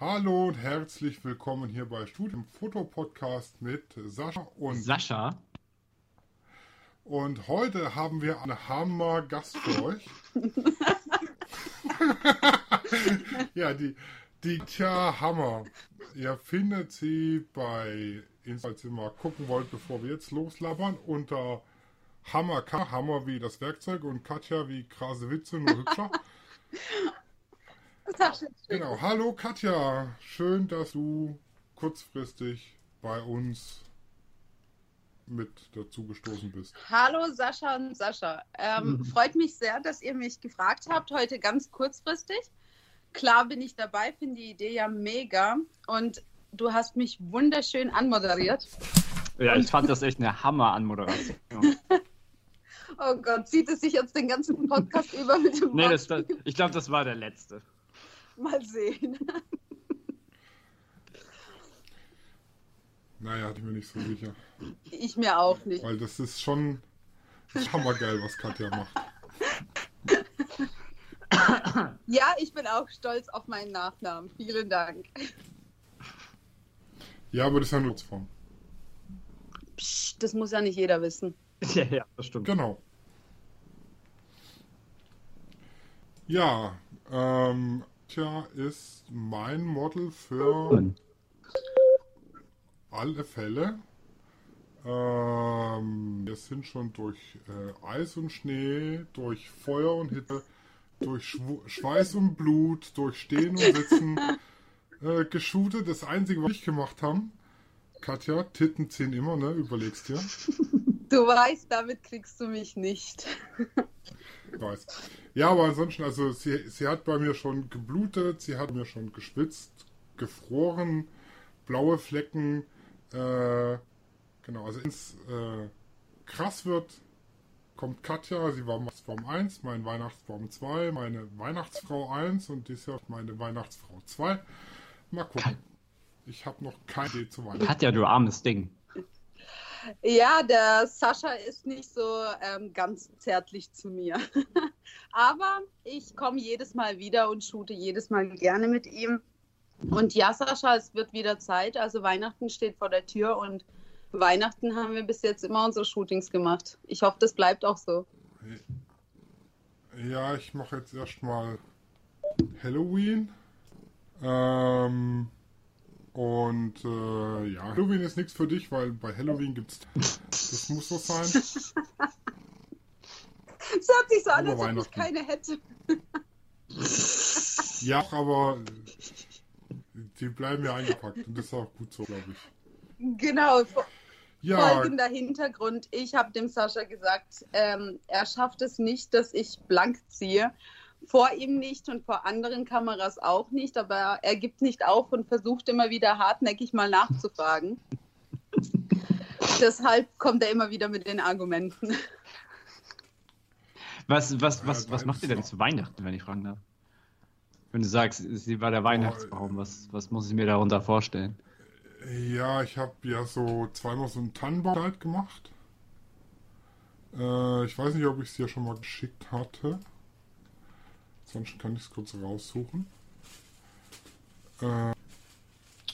Hallo und herzlich willkommen hier bei Studium Fotopodcast mit Sascha und Sascha. Und heute haben wir einen Hammer Gast für euch. ja, die, die Tja Hammer. Ihr findet sie bei, falls ihr mal gucken wollt, bevor wir jetzt loslabern, unter Hammer K, Hammer wie das Werkzeug und Katja wie krase Witze, nur hübscher. Genau, hallo Katja, schön, dass du kurzfristig bei uns mit dazu gestoßen bist. Hallo Sascha und Sascha. Ähm, mhm. Freut mich sehr, dass ihr mich gefragt habt, heute ganz kurzfristig. Klar bin ich dabei, finde die Idee ja mega und du hast mich wunderschön anmoderiert. Ja, ich fand das echt eine Hammer-Anmoderation. oh Gott, zieht es sich jetzt den ganzen Podcast über mit dem Nee, das, ich glaube, das war der letzte. Mal sehen. Naja, ich bin nicht so sicher. Ich mir auch nicht. Weil das ist schon das hammergeil, was Katja macht. Ja, ich bin auch stolz auf meinen Nachnamen. Vielen Dank. Ja, aber das ist ja Nutzform. Psst, das muss ja nicht jeder wissen. Ja, ja, das stimmt. Genau. Ja, ähm, Tja ist mein Model für alle Fälle. Ähm, wir sind schon durch äh, Eis und Schnee, durch Feuer und Hitze, durch Schw Schweiß und Blut, durch Stehen und Sitzen äh, geshootet. Das Einzige, was ich gemacht haben, Katja, Titten ziehen immer, ne? Überlegst dir. Du weißt, damit kriegst du mich nicht. Weiß. Ja, aber ansonsten, also sie, sie hat bei mir schon geblutet, sie hat mir schon geschwitzt, gefroren, blaue Flecken. Äh, genau, also ins äh, krass wird, kommt Katja, sie war Weihnachtsbaum 1, mein Weihnachtsbaum 2, meine Weihnachtsfrau 1 und dieses Jahr meine Weihnachtsfrau 2. Mal gucken. Ich habe noch keine Idee zu Weihnachten. Katja, du armes Ding. Ja, der Sascha ist nicht so ähm, ganz zärtlich zu mir. Aber ich komme jedes Mal wieder und shoote jedes Mal gerne mit ihm. Und ja, Sascha, es wird wieder Zeit. Also Weihnachten steht vor der Tür und Weihnachten haben wir bis jetzt immer unsere Shootings gemacht. Ich hoffe, das bleibt auch so. Ja, ich mache jetzt erstmal Halloween. Ähm, und äh, ja, Halloween ist nichts für dich, weil bei Halloween gibt's. Das muss so sein. Es hört sich so an, als ob ich keine hätte. ja, aber die bleiben ja eingepackt und das ist auch gut so, glaube ich. Genau. Ja. Folgender Hintergrund. Ich habe dem Sascha gesagt, ähm, er schafft es nicht, dass ich blank ziehe. Vor ihm nicht und vor anderen Kameras auch nicht, aber er gibt nicht auf und versucht immer wieder hartnäckig mal nachzufragen. Deshalb kommt er immer wieder mit den Argumenten. Was, was, was, was macht ihr denn zu Weihnachten, wenn ich fragen darf? Wenn du sagst, sie war der Weihnachtsbaum, was, was muss ich mir darunter vorstellen? Ja, ich habe ja so zweimal so einen Tannenbaum gemacht. Äh, ich weiß nicht, ob ich es dir schon mal geschickt hatte. Sonst kann ich es kurz raussuchen. Äh,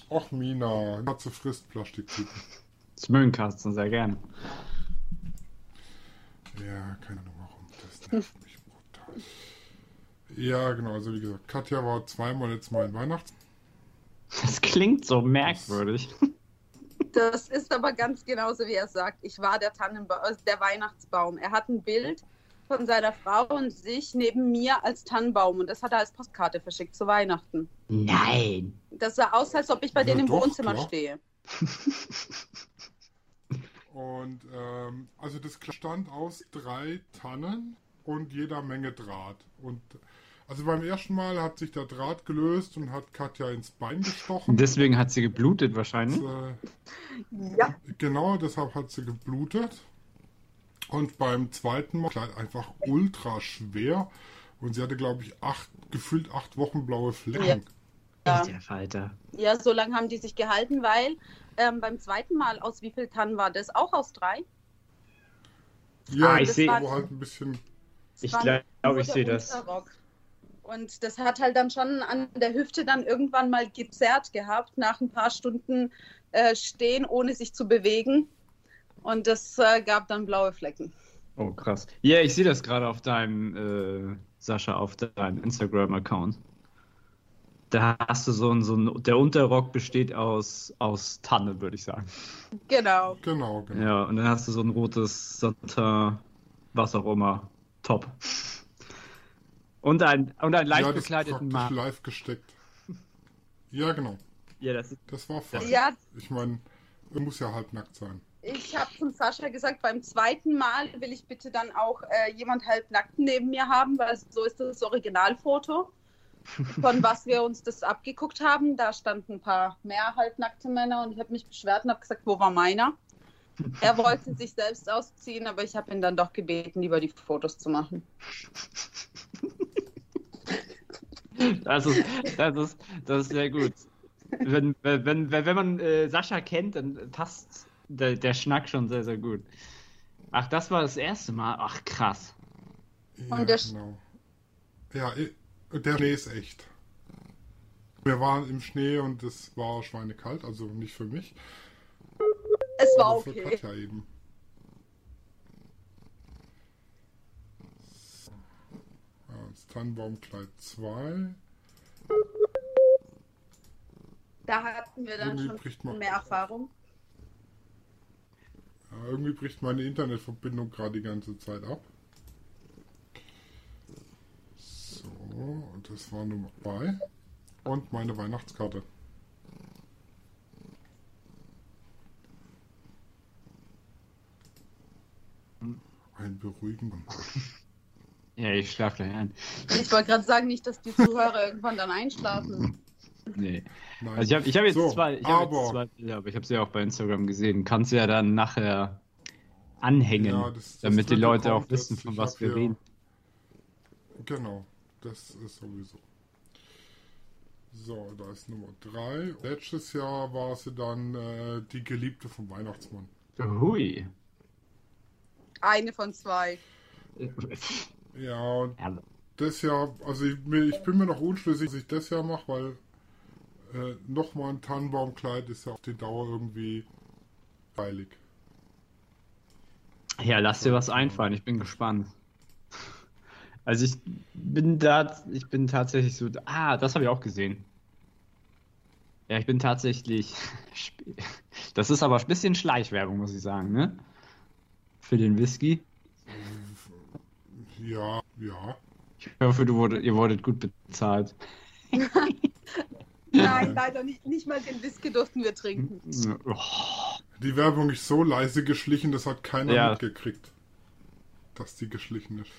och, Mina, Katze frisst Plastiktüten. Das mögen Katzen sehr gern. Ja, keine Ahnung warum. Das nervt mich brutal. Ja, genau, also wie gesagt, Katja war zweimal jetzt mal in Weihnachts. Das klingt so merkwürdig. Das ist aber ganz genauso, wie er sagt. Ich war der Tannenbaum, äh, der Weihnachtsbaum. Er hat ein Bild von seiner Frau und sich neben mir als Tannenbaum und das hat er als Postkarte verschickt zu Weihnachten. Nein. Das sah aus, als ob ich bei ja, denen im doch, Wohnzimmer klar. stehe. und ähm, also das stand aus drei Tannen und jeder Menge Draht. Und also beim ersten Mal hat sich der Draht gelöst und hat Katja ins Bein gestochen. Deswegen hat sie geblutet wahrscheinlich. Das, äh, ja. Genau, deshalb hat sie geblutet. Und beim zweiten Mal einfach ultra schwer. Und sie hatte, glaube ich, acht, gefühlt acht Wochen blaue Flecken. Ja. Der Falter. Ja, so lange haben die sich gehalten, weil ähm, beim zweiten Mal, aus wie viel Tannen war das? Auch aus drei? Ja, ah, ich sehe. halt ein bisschen. Ich glaube, ich sehe das. Und das hat halt dann schon an der Hüfte dann irgendwann mal gezerrt gehabt, nach ein paar Stunden äh, stehen, ohne sich zu bewegen. Und das äh, gab dann blaue Flecken. Oh, krass. Ja, ich sehe das gerade auf deinem, äh, Sascha, auf deinem Instagram-Account. Da hast du so ein, so ein, der Unterrock besteht aus, aus Tanne, würde ich sagen. Genau. Genau, genau. Ja, und dann hast du so ein rotes Satin, was auch immer, Top. Und ein, und einen leicht ja, das bekleideten Mann. live gesteckt. Ja, genau. Ja, das ist, Das war fein. Ja, Ich meine, er muss ja halbnackt sein. Ich habe zum Sascha gesagt, beim zweiten Mal will ich bitte dann auch äh, jemand halbnackt neben mir haben, weil so ist das Originalfoto, von was wir uns das abgeguckt haben. Da standen ein paar mehr halbnackte Männer und ich habe mich beschwert und habe gesagt, wo war meiner? Er wollte sich selbst ausziehen, aber ich habe ihn dann doch gebeten, lieber die Fotos zu machen. das ist, das ist, das ist sehr gut. Wenn, wenn, wenn, man äh, Sascha kennt, dann passt der, der Schnack schon sehr, sehr gut. Ach, das war das erste Mal. Ach, krass. Ja, Und der genau. Ja, der Schnee ist echt. Wir waren im Schnee und es war schweinekalt, also nicht für mich. Es war aber für okay. Katja eben. So. Ja, das Tannenbaumkleid 2. Da hatten wir dann Irgendwie schon mehr Erfahrung. Ja, irgendwie bricht meine Internetverbindung gerade die ganze Zeit ab. So, und das war Nummer 2. Und meine Weihnachtskarte. Ein beruhigender. Ja, ich schlaf gleich ein. Ich wollte gerade sagen, nicht, dass die Zuhörer irgendwann dann einschlafen. Nee. Nein. Also ich habe ich hab jetzt So, zwei, ich hab aber- jetzt zwei Bilder, aber ich habe sie ja auch bei Instagram gesehen. Kannst du ja dann nachher anhängen, Ja, das- das damit die Leute auch wissen, von was wir reden. Genau, das ist sowieso. So, da ist Nummer 3. Letztes Jahr war sie dann äh, die Geliebte vom Weihnachtsmann. Hui. Eine von zwei. Ja, und das Jahr, also ich, ich bin mir noch unschlüssig, was ich das Jahr mache, weil äh, nochmal ein Tannenbaumkleid ist ja auf die Dauer irgendwie heilig. Ja, lass dir was einfallen, ich bin gespannt. Also ich bin da, ich bin tatsächlich so, ah, das habe ich auch gesehen. Ja, ich bin tatsächlich, das ist aber ein bisschen Schleichwerbung, muss ich sagen, ne? Für den Whisky. Ja, ja. Ich hoffe, du wurde, ihr wurdet gut bezahlt. Nein, leider nicht. Nicht mal den Whisky durften wir trinken. Oh, Die Werbung ist so leise geschlichen, das hat keiner Ja. mitgekriegt, dass die geschlichen ist.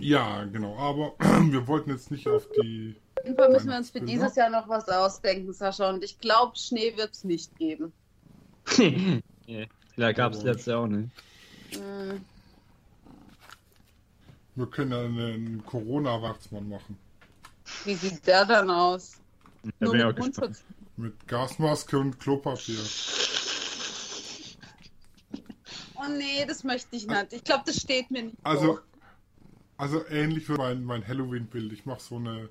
Ja, genau, aber wir wollten jetzt nicht auf die. Auf jeden Fall müssen wir uns für dieses Jahr noch was ausdenken, Sascha. Und ich glaube, Schnee wird es nicht geben. nee, da gab es letztes Jahr auch nicht. Hm, Wir können ja einen Corona-Weihnachtsmann machen. Wie sieht der dann aus? Da Nur mit. Mundschutz. Mit Gasmaske und Klopapier. Oh nee, das möchte ich nicht. Ich glaube, das steht mir nicht. Also, hoch. also ähnlich wie mein, mein Halloween-Bild. Ich mache so eine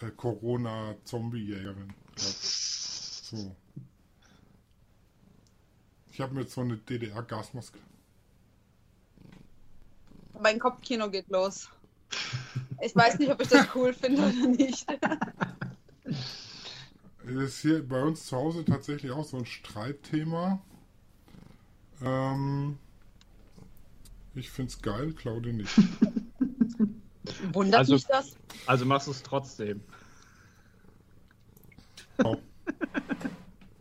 äh, Corona-Zombie-Jägerin. So. Ich habe mir jetzt so eine DDR-Gasmaske. Mein Kopfkino geht los. Ich weiß nicht, ob ich das cool finde oder nicht. Das ist hier bei uns zu Hause tatsächlich auch so ein Streitthema. Ähm, ich find's geil, Claudia nicht. Wundert Also- mich das? Also machst du es trotzdem. Auch.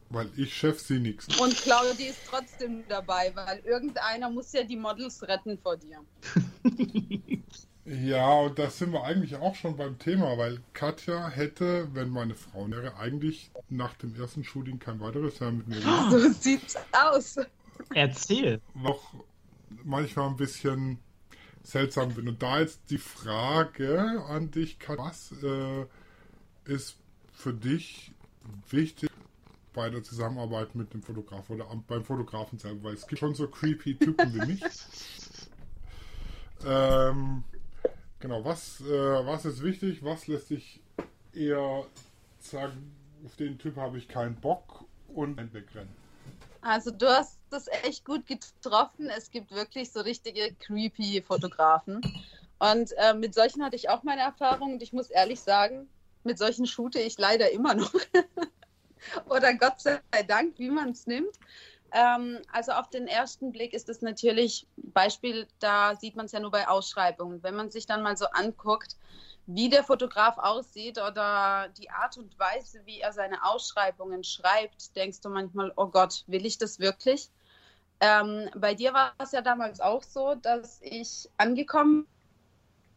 Weil ich Chef sie nix. Und Claudia ist trotzdem dabei, weil irgendeiner muss ja die Models retten vor dir. Ja, und da sind wir eigentlich auch schon beim Thema, weil Katja hätte, wenn meine Frau wäre, eigentlich nach dem ersten Shooting kein weiteres Jahr mit mir gemacht. So sieht's aus. Erzähl. Noch manchmal ein bisschen seltsam bin. Und da jetzt die Frage an dich, Katja, was äh, ist für dich wichtig bei der Zusammenarbeit mit dem Fotograf oder am, beim Fotografen selber? Weil es gibt schon so creepy Typen wie mich. Ähm, Genau, was, äh, was ist wichtig, was lässt sich eher sagen, auf den Typ habe ich keinen Bock und wegrennen? Also du hast das echt gut getroffen. Es gibt wirklich so richtige creepy Fotografen. Und äh, mit solchen hatte ich auch meine Erfahrung. Und ich muss ehrlich sagen, mit solchen shoote ich leider immer noch. Oder Gott sei Dank, wie man es nimmt. Ähm, also auf den ersten Blick ist es natürlich, Beispiel, da sieht man es ja nur bei Ausschreibungen. Wenn man sich dann mal so anguckt, wie der Fotograf aussieht oder die Art und Weise, wie er seine Ausschreibungen schreibt, denkst du manchmal, oh Gott, will ich das wirklich? Ähm, bei dir war es ja damals auch so, dass ich angekommen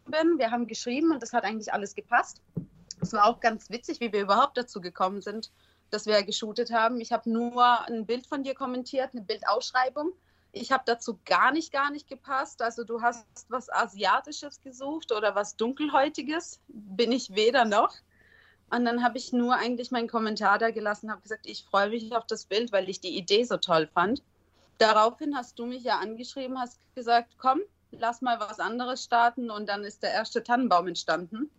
bin. Wir haben geschrieben und das hat eigentlich alles gepasst. Es war auch ganz witzig, wie wir überhaupt dazu gekommen sind, dass wir geshootet haben. Ich habe nur ein Bild von dir kommentiert, eine Bildausschreibung. Ich habe dazu gar nicht, gar nicht gepasst. Also du hast was Asiatisches gesucht oder was Dunkelhäutiges. Bin ich weder noch. Und dann habe ich nur eigentlich meinen Kommentar da gelassen, habe gesagt, ich freue mich auf das Bild, weil ich die Idee so toll fand. Daraufhin hast du mich ja angeschrieben, hast gesagt, komm, lass mal was anderes starten. Und dann ist der erste Tannenbaum entstanden.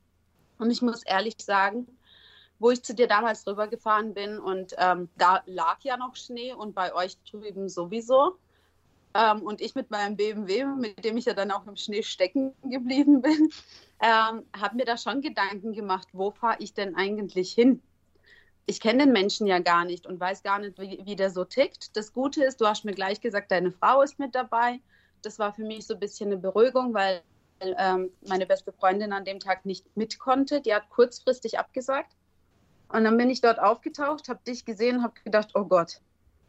Und ich muss ehrlich sagen, wo ich zu dir damals rübergefahren bin und ähm, da lag ja noch Schnee und bei euch drüben sowieso. Ähm, und ich mit meinem BMW, mit dem ich ja dann auch im Schnee stecken geblieben bin, ähm, habe mir da schon Gedanken gemacht, wo fahre ich denn eigentlich hin? Ich kenne den Menschen ja gar nicht und weiß gar nicht, wie, wie der so tickt. Das Gute ist, du hast mir gleich gesagt, deine Frau ist mit dabei. Das war für mich so ein bisschen eine Beruhigung, weil ähm, meine beste Freundin an dem Tag nicht mit konnte. Die hat kurzfristig abgesagt. Und dann bin ich dort aufgetaucht, habe dich gesehen, habe gedacht, oh Gott,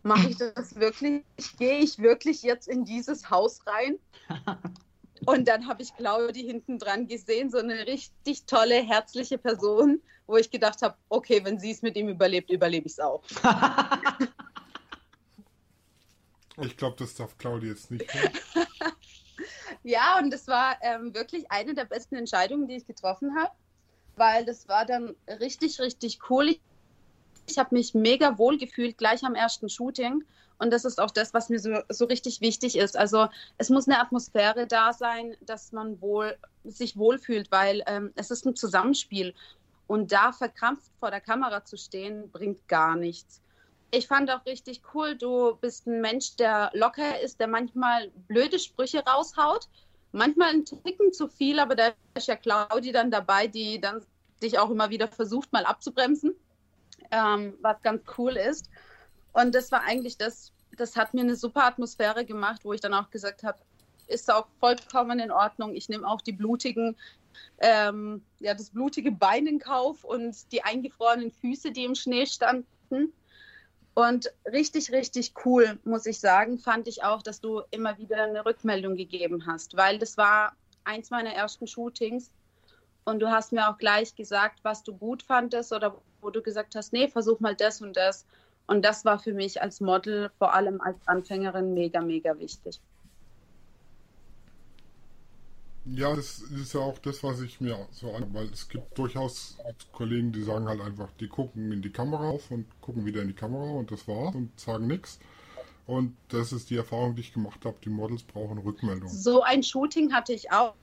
mache ich das wirklich? Gehe ich wirklich jetzt in dieses Haus rein? Und dann habe ich Claudi hinten dran gesehen, so eine richtig tolle, herzliche Person, wo ich gedacht habe, okay, wenn sie es mit ihm überlebt, überlebe ich es auch. ich glaube, das darf Claudi jetzt nicht. ja, und das war ähm, wirklich eine der besten Entscheidungen, die ich getroffen habe weil das war dann richtig, richtig cool. Ich habe mich mega wohl gefühlt gleich am ersten Shooting. Und das ist auch das, was mir so, so richtig wichtig ist. Also es muss eine Atmosphäre da sein, dass man wohl, sich wohlfühlt, weil ähm, es ist ein Zusammenspiel. Und da verkrampft vor der Kamera zu stehen, bringt gar nichts. Ich fand auch richtig cool, du bist ein Mensch, der locker ist, der manchmal blöde Sprüche raushaut, manchmal ein Ticken zu viel, aber da ist ja Claudi dann dabei, die dann dich auch immer wieder versucht, mal abzubremsen, ähm, was ganz cool ist. Und das war eigentlich das, das hat mir eine super Atmosphäre gemacht, wo ich dann auch gesagt habe, ist auch vollkommen in Ordnung. Ich nehme auch die blutigen, ähm, ja, das blutige Bein in Kauf und die eingefrorenen Füße, die im Schnee standen. Und richtig, richtig cool, muss ich sagen, fand ich auch, dass du immer wieder eine Rückmeldung gegeben hast, weil das war eins meiner ersten Shootings. Und du hast mir auch gleich gesagt, was du gut fandest oder wo du gesagt hast, nee, versuch mal das und das. Und das war für mich als Model, vor allem als Anfängerin, mega, mega wichtig. Ja, das ist ja auch das, was ich mir so an, weil es gibt durchaus Kollegen, die sagen halt einfach, die gucken in die Kamera auf und gucken wieder in die Kamera und das war's und sagen nichts. Und das ist die Erfahrung, die ich gemacht habe. Die Models brauchen Rückmeldung. So ein Shooting hatte ich auch.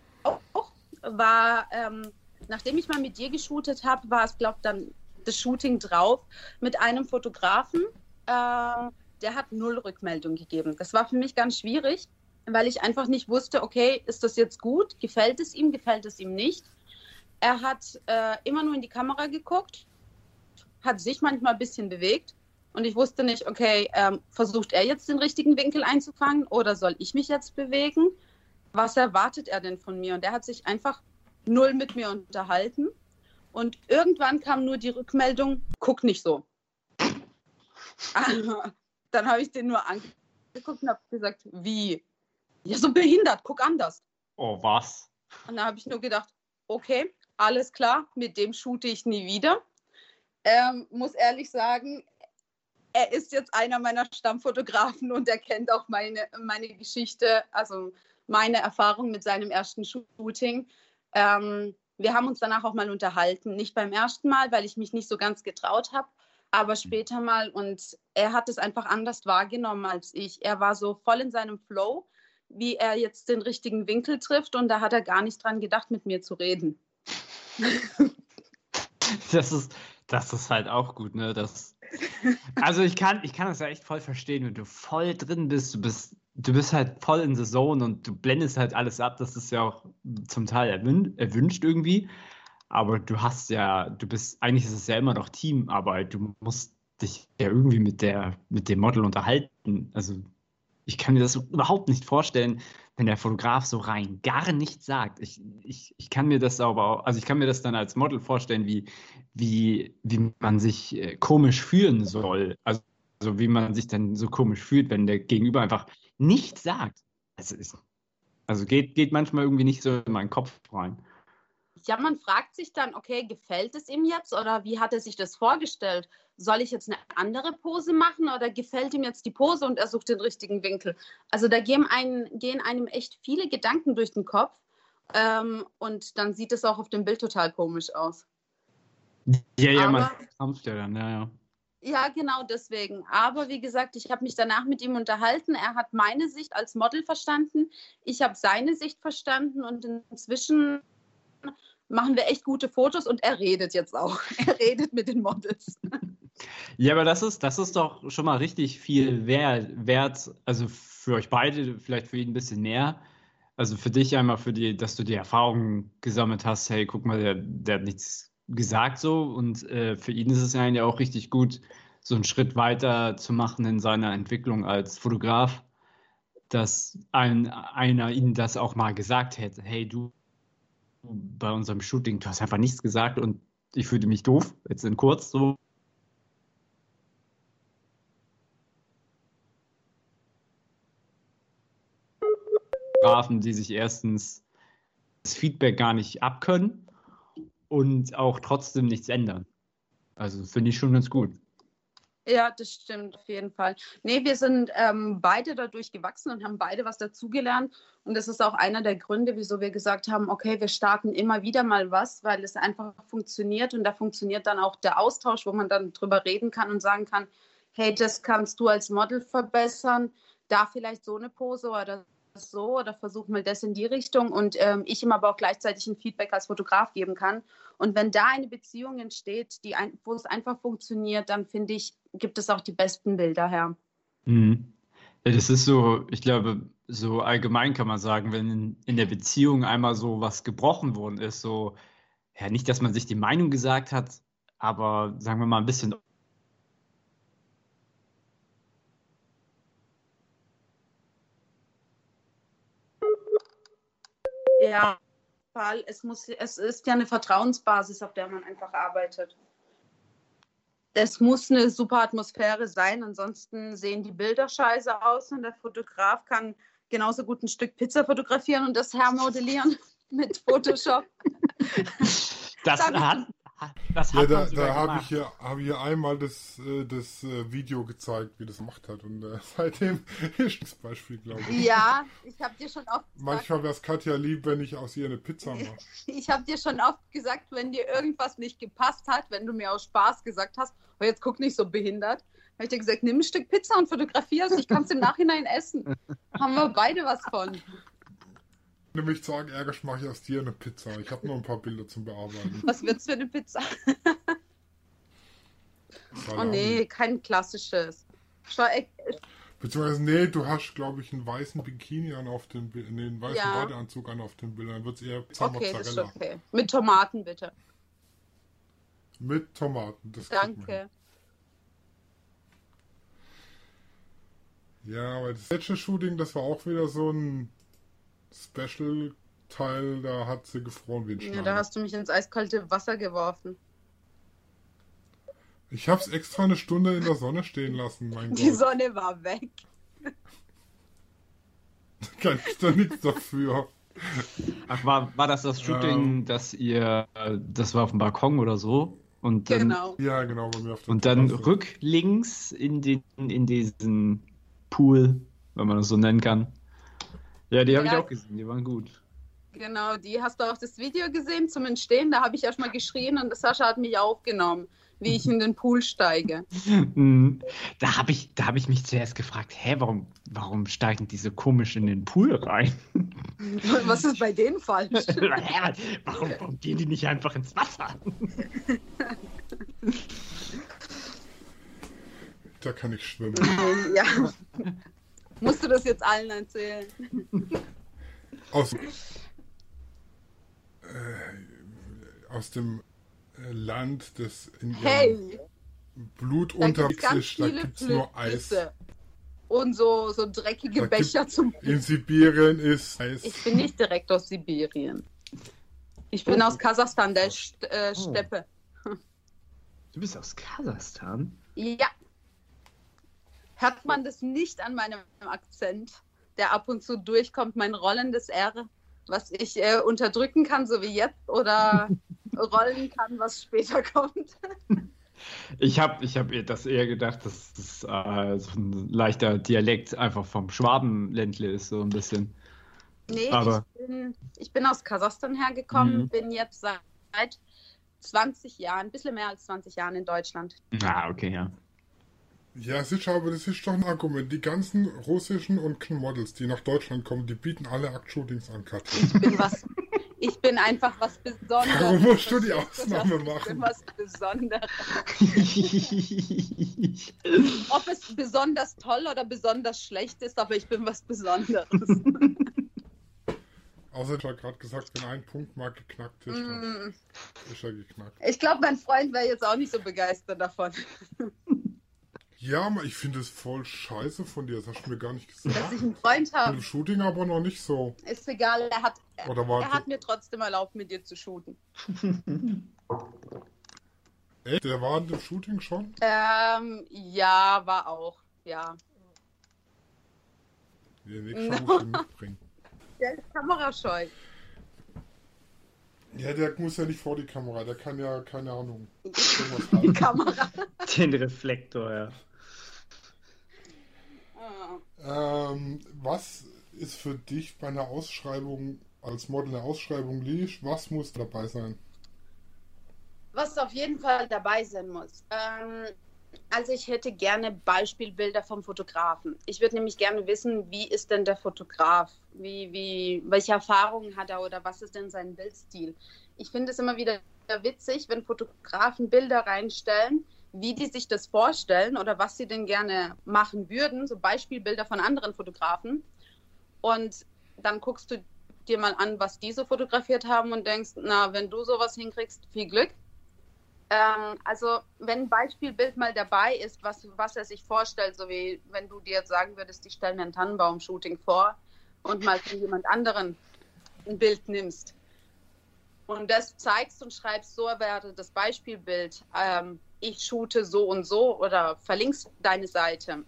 War, ähm, nachdem ich mal mit dir geshootet habe, war es, glaube ich, dann das Shooting drauf mit einem Fotografen. Äh, der hat null Rückmeldung gegeben. Das war für mich ganz schwierig weil ich einfach nicht wusste, okay, ist das jetzt gut? Gefällt es ihm? Gefällt es ihm nicht? Er hat äh, immer nur in die Kamera geguckt, hat sich manchmal ein bisschen bewegt und ich wusste nicht, okay, ähm, versucht er jetzt den richtigen Winkel einzufangen oder soll ich mich jetzt bewegen? Was erwartet er denn von mir? Und er hat sich einfach null mit mir unterhalten. Und irgendwann kam nur die Rückmeldung, guck nicht so. Dann habe ich den nur angeguckt und habe gesagt, wie? Ja, so behindert, guck anders. Oh, was? Und da habe ich nur gedacht, okay, alles klar, mit dem shoote ich nie wieder. Ähm, muss ehrlich sagen, er ist jetzt einer meiner Stammfotografen und er kennt auch meine, meine Geschichte, also meine Erfahrung mit seinem ersten Shooting. Ähm, wir haben uns danach auch mal unterhalten. Nicht beim ersten Mal, weil ich mich nicht so ganz getraut habe, aber später mal. Und er hat es einfach anders wahrgenommen als ich. Er war so voll in seinem Flow wie er jetzt den richtigen Winkel trifft und da hat er gar nicht dran gedacht, mit mir zu reden. Das ist, das ist halt auch gut, ne? Das, also ich kann, ich kann das ja echt voll verstehen, wenn du voll drin bist, du bist, du bist halt voll in the zone und du blendest halt alles ab. Das ist ja auch zum Teil erwün erwünscht irgendwie. Aber du hast ja, du bist, eigentlich ist es ja immer noch Teamarbeit. Du musst dich ja irgendwie mit der, mit dem Model unterhalten. Also ich kann mir das überhaupt nicht vorstellen, wenn der Fotograf so rein gar nichts sagt. Ich, ich, ich kann mir das aber also ich kann mir das dann als Model vorstellen, wie, wie, wie man sich äh, komisch fühlen soll. Also, also wie man sich dann so komisch fühlt, wenn der Gegenüber einfach nichts sagt. Also, ist, also geht, geht manchmal irgendwie nicht so in meinen Kopf rein. Ja, man fragt sich dann, okay, gefällt es ihm jetzt oder wie hat er sich das vorgestellt? Soll ich jetzt eine andere Pose machen oder gefällt ihm jetzt die Pose und er sucht den richtigen Winkel? Also da gehen einem, gehen einem echt viele Gedanken durch den Kopf ähm, und dann sieht es auch auf dem Bild total komisch aus. Ja, ja, Aber, man krampft ja dann, ja, ja. Ja, genau deswegen. Aber wie gesagt, ich habe mich danach mit ihm unterhalten. Er hat meine Sicht als Model verstanden. Ich habe seine Sicht verstanden und inzwischen machen wir echt gute Fotos und er redet jetzt auch. Er redet mit den Models. Ja, aber das ist, das ist doch schon mal richtig viel wert, also für euch beide, vielleicht für ihn ein bisschen mehr. Also für dich einmal, für die, dass du die Erfahrung gesammelt hast, hey, guck mal, der, der hat nichts gesagt so. Und äh, für ihn ist es ja auch richtig gut, so einen Schritt weiter zu machen in seiner Entwicklung als Fotograf, dass ein, einer ihnen das auch mal gesagt hätte, hey, du bei unserem Shooting, du hast einfach nichts gesagt und ich fühlte mich doof, jetzt in kurz so. die sich erstens das Feedback gar nicht abkönnen und auch trotzdem nichts ändern. Also finde ich schon ganz gut. Ja, das stimmt auf jeden Fall. Nee, wir sind ähm, beide dadurch gewachsen und haben beide was dazugelernt. Und das ist auch einer der Gründe, wieso wir gesagt haben, okay, wir starten immer wieder mal was, weil es einfach funktioniert und da funktioniert dann auch der Austausch, wo man dann drüber reden kann und sagen kann, hey, das kannst du als Model verbessern, da vielleicht so eine Pose oder so oder versuch mal das in die Richtung und ähm, ich ihm aber auch gleichzeitig ein Feedback als Fotograf geben kann. Und wenn da eine Beziehung entsteht, die ein, wo es einfach funktioniert, dann finde ich, gibt es auch die besten Bilder her. Mhm. Ja, das ist so, ich glaube, so allgemein kann man sagen, wenn in der Beziehung einmal so was gebrochen worden ist, so, ja, nicht, dass man sich die Meinung gesagt hat, aber sagen wir mal ein bisschen Ja, es, muss, es ist ja eine Vertrauensbasis, auf der man einfach arbeitet. Es muss eine super Atmosphäre sein, ansonsten sehen die Bilder scheiße aus und der Fotograf kann genauso gut ein Stück Pizza fotografieren und das hermodellieren mit Photoshop. Das hat, das hat ja, da, da habe ich, hier, hab ich einmal das, äh, das äh, Video gezeigt, wie das gemacht hat. Und äh, seitdem ist das Beispiel, glaube ich. Ja, ich habe dir schon oft gesagt. Manchmal wäre es Katja lieb, wenn ich aus ihr eine Pizza mache. Ich habe dir schon oft gesagt, wenn dir irgendwas nicht gepasst hat, wenn du mir aus Spaß gesagt hast, oh, jetzt guck nicht so behindert, habe ich dir gesagt, nimm ein Stück Pizza und fotografier es, ich kann es im Nachhinein essen. Haben wir beide was von. Zu arg ärgerst, mache ich aus dir eine Pizza. Ich habe noch ein paar Bilder zum Bearbeiten. Was wird's für eine Pizza? oh nee, kein klassisches. Schau, ey, Beziehungsweise, nee, du hast, glaube ich, einen weißen Bikini an auf den Bildern, nee, einen weißen ja. Badeanzug an auf den Bildern. Dann wird es eher Pizza okay, Das ist okay. Mit Tomaten, bitte. Mit Tomaten, das Danke. Ja, aber das letzte Shooting, das war auch wieder so ein Special-Teil, da hat sie gefroren wie ein Stein. Ja, da hast du mich ins eiskalte Wasser geworfen. Ich hab's extra eine Stunde in der Sonne stehen lassen, mein Die Gott. Sonne war weg. Da kann ich doch nichts dafür. Ach, war, war das das Shooting, ähm, dass ihr, das war auf dem Balkon oder so? Und dann, genau. Ja, genau, bei mir auf dem Und dann Terrasse. rücklinks in, den, in diesen Pool, wenn man das so nennen kann. Ja, die habe ja. ich auch gesehen, die waren gut. Genau, die hast du auch das Video gesehen zum Entstehen. Da habe ich erstmal geschrien und Sascha hat mich aufgenommen, wie ich in den Pool steige. Mhm. Da habe ich, da hab ich mich zuerst gefragt, hä, warum, warum steigen die so komisch in den Pool rein? Was ist bei denen falsch? Warum, warum gehen die nicht einfach ins Wasser? Da kann ich schwimmen. ja. Musst du das jetzt allen erzählen? Aus, äh, aus dem äh, Land, das in Hey, Blut unterwegs da gibt es nur Eis. Und so, so dreckige Da Becher gibt- zum. In Sibirien ist Eis. Ich bin nicht direkt aus Sibirien. Ich bin aus Kasachstan, der St äh, Oh. Steppe. Du bist aus Kasachstan? Ja. Hört man das nicht an meinem Akzent, der ab und zu durchkommt, mein rollendes R, was ich äh, unterdrücken kann, so wie jetzt, oder rollen kann, was später kommt? Ich habe ich hab das eher gedacht, dass das äh, so ein leichter Dialekt einfach vom Schwabenländle ist, so ein bisschen. Nee, Aber- ich, bin, ich bin aus Kasachstan hergekommen, Mhm. bin jetzt seit 20 Jahren, ein bisschen mehr als 20 Jahren in Deutschland. Ah, okay, ja. Ja, sicher, aber das ist doch ein Argument. Die ganzen russischen und Models, die nach Deutschland kommen, die bieten alle Aktshootings an, Katja. Ich bin was. Ich bin einfach was Besonderes. Warum musst du die Ausnahme das? Ich machen? bin was Besonderes. Ob es besonders toll oder besonders schlecht ist, aber ich bin was Besonderes. Außer ich habe gerade gesagt, wenn ein Punkt mal geknackt ist, dann Mm. ist er geknackt. Ich glaube, mein Freund wäre jetzt auch nicht so begeistert davon, Ja, aber ich finde es voll scheiße von dir. Das hast du mir gar nicht dass gesagt. ich einen Freund Mit dem habe. Shooting aber noch nicht so. Ist egal, er hat, Oder war er hat mir trotzdem erlaubt, mit dir zu shooten. Echt? Der war in dem Shooting schon? Ähm, ja, war auch. Ja. Ja, nächstes Mal muss ich mitbringen. Der ist kamerascheu. Ja, der muss ja nicht vor die Kamera. Der kann ja, keine Ahnung, irgendwas Die. Kamera. Den Reflektor, ja. Ähm, was ist für dich bei einer Ausschreibung, als Model eine Ausschreibung liegt? Was muss dabei sein? Was auf jeden Fall dabei sein muss. Ähm, also ich hätte gerne Beispielbilder vom Fotografen. Ich würde nämlich gerne wissen, wie ist denn der Fotograf? Wie, wie, welche Erfahrungen hat er oder was ist denn sein Bildstil? Ich finde es immer wieder witzig, wenn Fotografen Bilder reinstellen, wie die sich das vorstellen oder was sie denn gerne machen würden, so Beispielbilder von anderen Fotografen. Und dann guckst du dir mal an, was die so fotografiert haben und denkst, na, wenn du sowas hinkriegst, viel Glück. Ähm, also, wenn ein Beispielbild mal dabei ist, was, was er sich vorstellt, so wie wenn du dir jetzt sagen würdest, ich stelle mir ein Tannenbaum-Shooting vor und mal von jemand anderen ein Bild nimmst und das zeigst und schreibst, so wäre das Beispielbild, ähm, ich shoote so und so oder verlinkst deine Seite,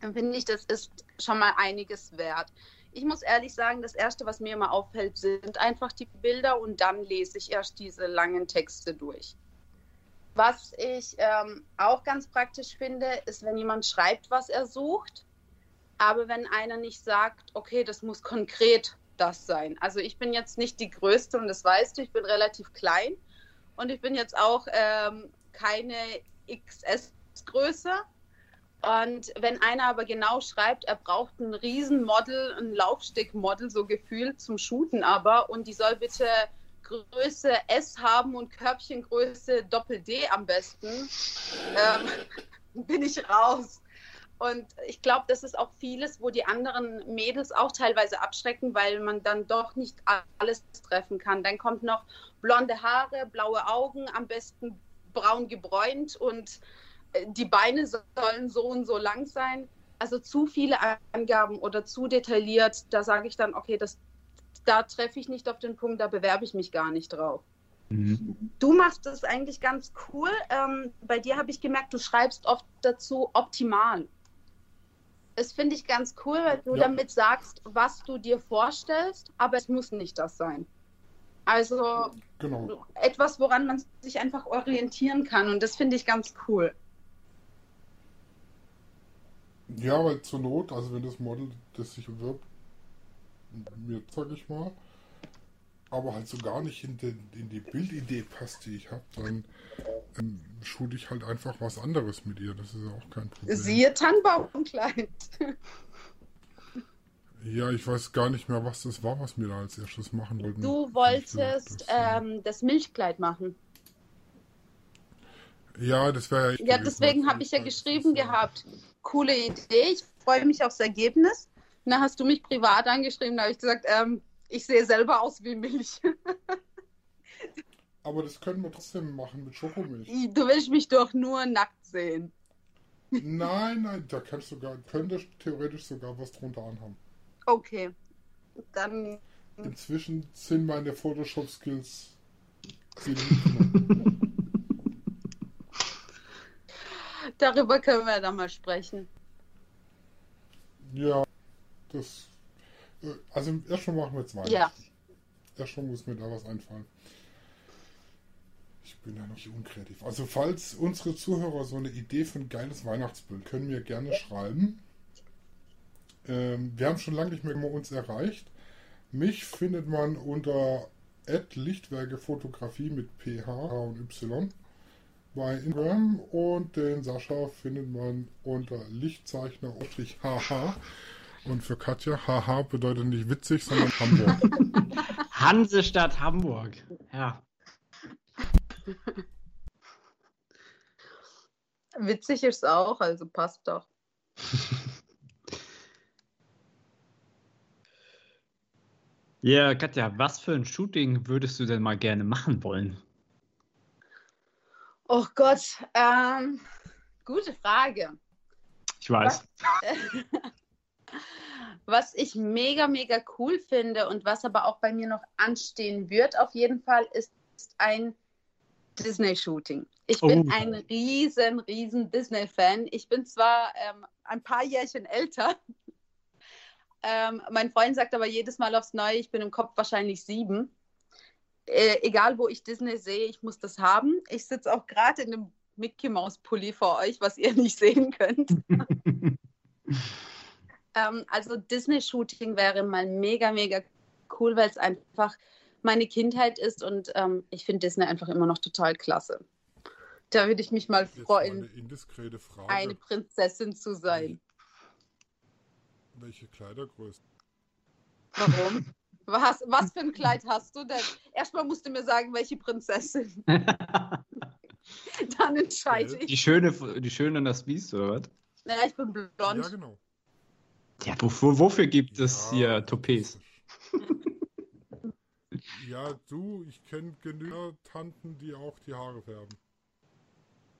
dann finde ich, das ist schon mal einiges wert. Ich muss ehrlich sagen, das Erste, was mir immer auffällt, sind einfach die Bilder und dann lese ich erst diese langen Texte durch. Was ich ähm, auch ganz praktisch finde, ist, wenn jemand schreibt, was er sucht, aber wenn einer nicht sagt, okay, das muss konkret das sein. Also ich bin jetzt nicht die Größte und das weißt du, ich bin relativ klein und ich bin jetzt auch ähm, keine XS-Größe. Und wenn einer aber genau schreibt, er braucht ein Riesenmodel, ein Laufstickmodel, so gefühlt zum Shooten aber, und die soll bitte Größe S haben und Körbchengröße Doppel D am besten, ähm, bin ich raus. Und ich glaube, das ist auch vieles, wo die anderen Mädels auch teilweise abschrecken, weil man dann doch nicht alles treffen kann. Dann kommt noch blonde Haare, blaue Augen, am besten braun gebräunt und äh, die Beine sollen so und so lang sein. Also zu viele Angaben oder zu detailliert, da sage ich dann, okay, das, da treffe ich nicht auf den Punkt, da bewerbe ich mich gar nicht drauf. Mhm. Du machst das eigentlich ganz cool. Ähm, bei dir habe ich gemerkt, du schreibst oft dazu optimal. Das finde ich ganz cool, weil du Ja. damit sagst, was du dir vorstellst, aber es muss nicht das sein. Also Genau. etwas, woran man sich einfach orientieren kann und das finde ich ganz cool. Ja, weil zur Not, also wenn das Model, das sich bewirbt, mir, sag ich mal, aber halt so gar nicht in, den, in die Bildidee passt, die ich habe, dann ähm, shoot ich halt einfach was anderes mit ihr. Das ist ja auch kein Problem. Siehe Tannenbaumkleid. Ja, ich weiß gar nicht mehr, was das war, was wir da als erstes machen wollten. Du wolltest das, äh, ähm, das Milchkleid machen. Ja, das wäre ja. Ja, deswegen habe ich ja geschrieben gehabt. Coole Idee, ich freue mich aufs Ergebnis. Und dann hast du mich privat angeschrieben, da habe ich gesagt, ähm, ich sehe selber aus wie Milch. Aber das können wir trotzdem machen mit Schokomilch. Du willst mich doch nur nackt sehen. nein, nein, da kannst du gar, könnte theoretisch sogar was drunter anhaben. Okay. Dann Inzwischen sind meine Photoshop-Skills darüber können wir dann mal sprechen. Ja, das. äh, Also erstmal machen wir zwei. Ja. Erstmal muss mir da was einfallen. Ich bin ja noch nicht unkreativ. Also falls unsere Zuhörer so eine Idee für ein geiles Weihnachtsbild, können wir gerne schreiben. Ähm, wir haben schon lange nicht mehr uns erreicht. Mich findet man unter Lichtwerke Fotografie mit PH und Y bei Instagram und den Sascha findet man unter Lichtzeichner HH. Und für Katja, haha bedeutet nicht witzig, sondern Hamburg. Hansestadt Hamburg. Ja. Witzig ist auch, also passt doch. Ja, Katja, was für ein Shooting würdest du denn mal gerne machen wollen? Oh Gott, ähm, gute Frage. Ich weiß. Was ich mega, mega cool finde und was aber auch bei mir noch anstehen wird, auf jeden Fall, ist ein Disney-Shooting. Ich bin Oh. ein riesen, riesen Disney-Fan. Ich bin zwar ähm, ein paar Jährchen älter. Ähm, mein Freund sagt aber jedes Mal aufs Neue, ich bin im Kopf wahrscheinlich sieben. Äh, egal, wo ich Disney sehe, ich muss das haben. Ich sitze auch gerade in einem Mickey Mouse Pulli vor euch, was ihr nicht sehen könnt. Ähm, also Disney-Shooting wäre mal mega, mega cool, weil es einfach meine Kindheit ist und ähm, ich finde Disney einfach immer noch total klasse. Da würde ich mich mal Jetzt mal freuen, eine eine Prinzessin zu sein. Welche Kleidergröße? Warum? Was, was für ein Kleid hast du denn? Erstmal musst du mir sagen, welche Prinzessin. Dann entscheide die ich. schöne, die schöne und das Biest, oder was? Ja, ich bin blond. Ja, genau. Ja, wofür, wofür gibt es Ja, hier Toupets? Ja, du, ich kenne genügend Tanten, die auch die Haare färben.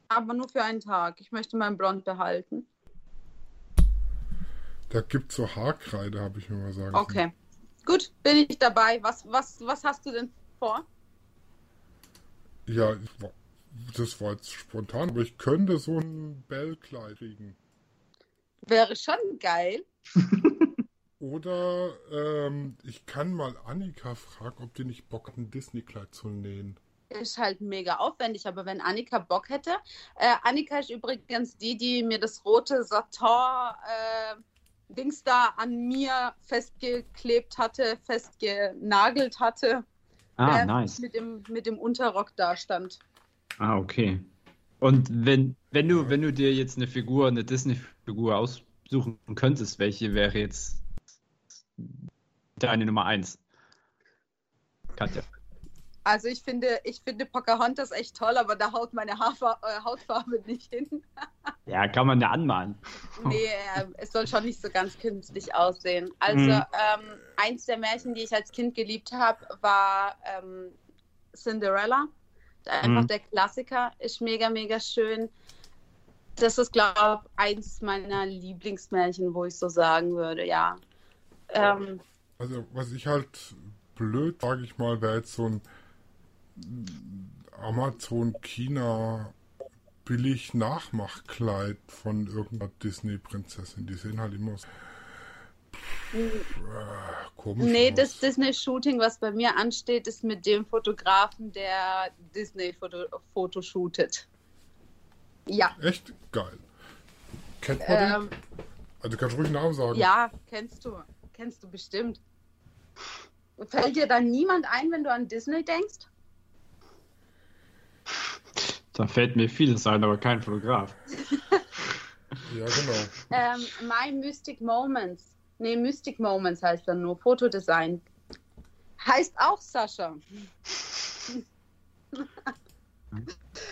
Aber nur für einen Tag. Ich möchte meinen Blond behalten. Da gibt es so Haarkreide, habe ich mir mal sagen. Okay. Gut, bin ich dabei. Was, was, was hast du denn vor? Ja, das war jetzt spontan, aber ich könnte so ein Bellkleid kriegen. Wäre schon geil. Oder ähm, ich kann mal Annika fragen, ob die nicht Bock hat, ein Disney-Kleid zu nähen. Ist halt mega aufwendig, aber wenn Annika Bock hätte. Äh, Annika ist übrigens die, die mir das rote Satin-Dings da an mir festgeklebt hatte, festgenagelt hatte, Ah, äh, nice. mit, dem, mit dem Unterrock da stand. Ah, okay. Und wenn, wenn du, wenn du dir jetzt eine Figur, eine Disney-Figur aussuchen könntest, welche wäre jetzt deine Nummer eins? Katja. Also ich finde, ich finde Pocahontas echt toll, aber da haut meine Haarfa äh, Hautfarbe nicht hin. Ja, kann man ja anmalen. Nee, äh, es soll schon nicht so ganz künstlich aussehen. Also Mhm. ähm, eins der Märchen, die ich als Kind geliebt habe, war ähm, Cinderella. Einfach Mhm. der Klassiker ist mega, mega schön. Das ist, glaube ich, eins meiner Lieblingsmärchen, wo ich so sagen würde, ja. Ähm, Also, was ich halt blöd, sage ich mal, wäre jetzt so ein Amazon-China billig Nachmachkleid von irgendeiner Disney-Prinzessin. Die sehen halt immer so äh, komisch nee, aus. das Disney-Shooting, was bei mir ansteht, ist mit dem Fotografen, der Disney-Foto shootet. Ja. Echt geil. Kennt man den? Ähm, Also, du kannst ruhig Namen sagen. ja, kennst du. Kennst du bestimmt. Fällt dir dann niemand ein, wenn du an Disney denkst? Da fällt mir vieles ein, aber kein Fotograf. Ja, genau. Ähm, My Mystic Moments. Nee, Mystic Moments heißt dann nur. Fotodesign. Heißt auch Sascha.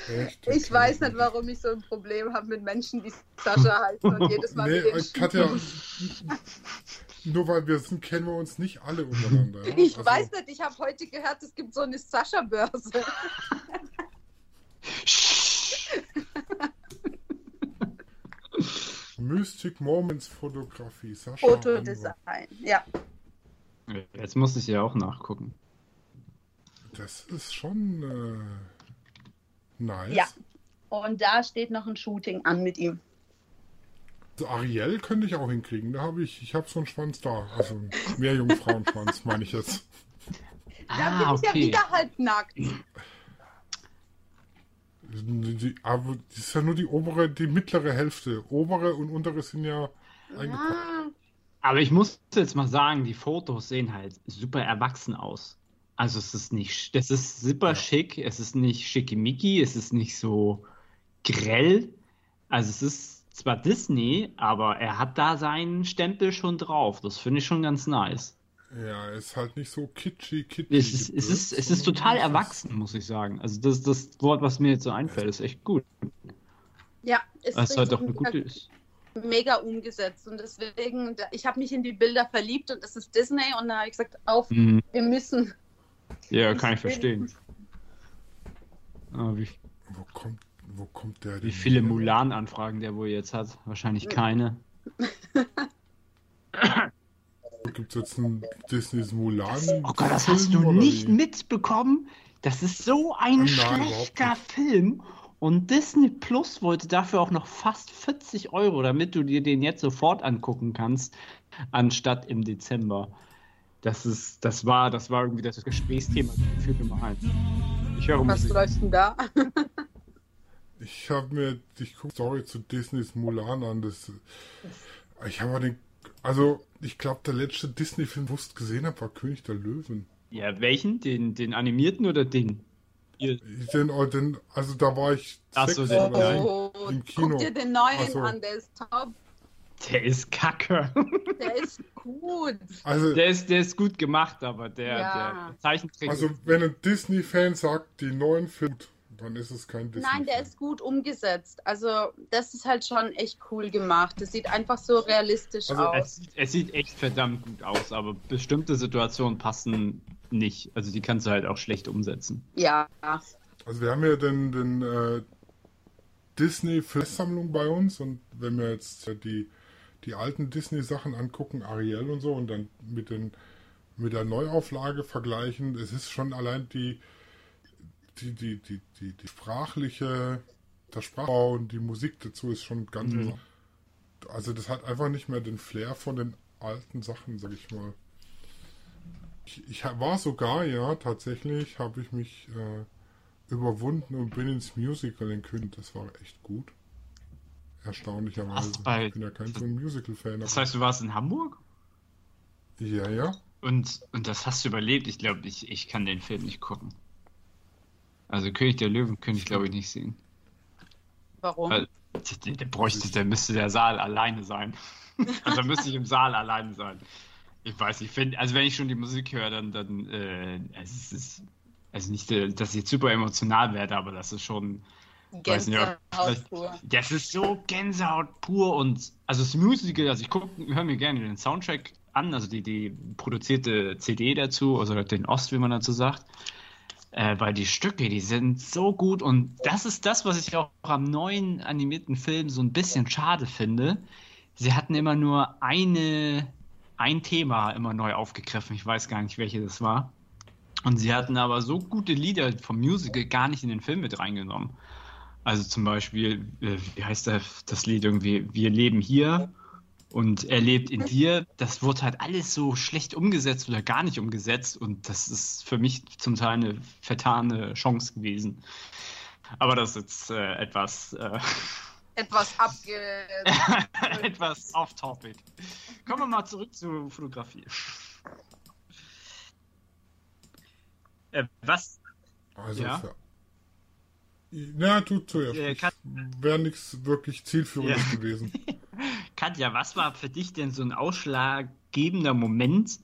Echt? Ich weiß nicht, warum ich so ein Problem habe mit Menschen, die Sascha heißen und jedes Mal Nee, mit äh, Katja, nur weil wir sind, kennen wir uns nicht alle untereinander. Ich Also, weiß nicht, ich habe heute gehört, es gibt so eine Sascha-Börse. Mystic Moments Fotografie, Sascha. Fotodesign. Ja. Jetzt muss ich ja auch nachgucken. Das ist schon äh, nice. Ja. Und da steht noch ein Shooting an mit ihm. Also Ariel könnte ich auch hinkriegen. Da habe ich, ich habe so einen Schwanz da. Also einen Meerjungfrauenschwanz, meine ich jetzt. Da Ah, bin ich ja okay. wieder halb nackt. Die, aber das ist ja nur die obere, die mittlere Hälfte. Obere und untere sind ja eingepackt. Aber ich muss jetzt mal sagen, die Fotos sehen halt super erwachsen aus. Also es ist nicht, das ist super Ja. schick, es ist nicht schickimicki, es ist nicht so grell. Also es ist zwar Disney, aber er hat da seinen Stempel schon drauf. Das finde ich schon ganz nice. Ja, ist halt nicht so kitschy, kitschy. Es ist, es ist, es ist total erwachsen, muss ich sagen. Also das ist das Wort, was mir jetzt so einfällt, ist echt gut. ja, ist Es ist halt auch eine gute. mega umgesetzt. Und deswegen, ich habe mich in die Bilder verliebt und es ist Disney und da habe ich gesagt, auf, Mhm. wir müssen. Ja, kann ich verstehen. Ah, wie, Wo kommt, wo kommt der wie viele? Mulan-Anfragen der wohl jetzt hat? Wahrscheinlich keine. Gibt es jetzt einen Disneys Mulan? Oh Gott, das hast du nicht wie? mitbekommen? Das ist so ein Nein, schlechter. Film. Und Disney Plus wollte dafür auch noch fast 40 Euro, damit du dir den jetzt sofort angucken kannst, anstatt im Dezember. Das ist, das war, das war irgendwie das Gesprächsthema für Nummer 1. Ich höre Was Musik. läuft denn da? Ich habe mir die Story zu Disneys Mulan an. Das, ich habe mal den, also ich glaube, der letzte Disney-Film, wo ich es gesehen habe, war König der Löwen. Ja, welchen? Den, den animierten oder den? Den, oh, den, also da war ich Ach so, den. Oh, Im Kino. guck dir den neuen Ach so. an, der ist top. Der ist kacke. Der ist gut. Also, Der ist, der ist gut gemacht, aber der, Ja. der Zeichentrick. also wenn ein Disney-Fan sagt, die neuen Filme, dann ist es kein Disney. Nein, der ist gut umgesetzt. Also, das ist halt schon echt cool gemacht. Das sieht einfach so realistisch Also, aus. Es, es sieht echt verdammt gut aus, aber bestimmte Situationen passen nicht. Also die kannst du halt auch schlecht umsetzen. Ja. Also wir haben ja den, den äh, Disney-Filmsammlung bei uns und wenn wir jetzt äh, die, die alten Disney-Sachen angucken, Ariel und so, und dann mit, den, mit der Neuauflage vergleichen, es ist schon allein die, die, die, die, die, die sprachliche, der Sprachbau und die Musik dazu ist schon ganz. Mhm. Also das hat einfach nicht mehr den Flair von den alten Sachen, sag ich mal. Ich, ich war sogar, ja, tatsächlich habe ich mich äh, überwunden und bin ins Musical in Köln. Das war echt gut. Erstaunlicherweise. Bei- ich bin ja kein so ein Musical-Fan. Das heißt, du warst in Hamburg ja, ja. und, und das hast du überlebt. Ich glaube, ich, ich kann den Film nicht gucken. Also König der Löwen könnte ich, glaube ich, nicht sehen. Warum? Weil der, der bräuchte, der müsste der Saal alleine sein. Also da müsste ich im Saal alleine sein. Ich weiß nicht, wenn, also wenn ich schon die Musik höre, dann, dann äh, es ist also nicht, äh, dass ich jetzt super emotional werde, aber das ist schon, weiß nicht, Gänsehaut pur. das ist so Gänsehaut pur und also das Musical, also ich höre mir gerne den Soundtrack an, also die, die produzierte CD dazu, also den Ost, wie man dazu sagt. Äh, weil die Stücke, die sind so gut und das ist das, was ich auch am neuen animierten Film so ein bisschen schade finde. Sie hatten immer nur eine, ein Thema immer neu aufgegriffen. Ich weiß gar nicht, welche das war. Und sie hatten aber so gute Lieder vom Musical gar nicht in den Film mit reingenommen. Also zum Beispiel, äh, wie heißt das, das Lied irgendwie, Wir leben hier und er lebt in dir. Das wurde halt alles so schlecht umgesetzt oder gar nicht umgesetzt und das ist für mich zum Teil eine vertane Chance gewesen. Aber das ist jetzt äh, etwas, äh, Etwas abge... etwas off-topic. Kommen wir mal zurück zur Fotografie. Äh, was? Also Ja. für, na, du zuerst. Äh, kann- Wäre nichts wirklich zielführendes Ja. gewesen. Katja, was war für dich denn so ein ausschlaggebender Moment,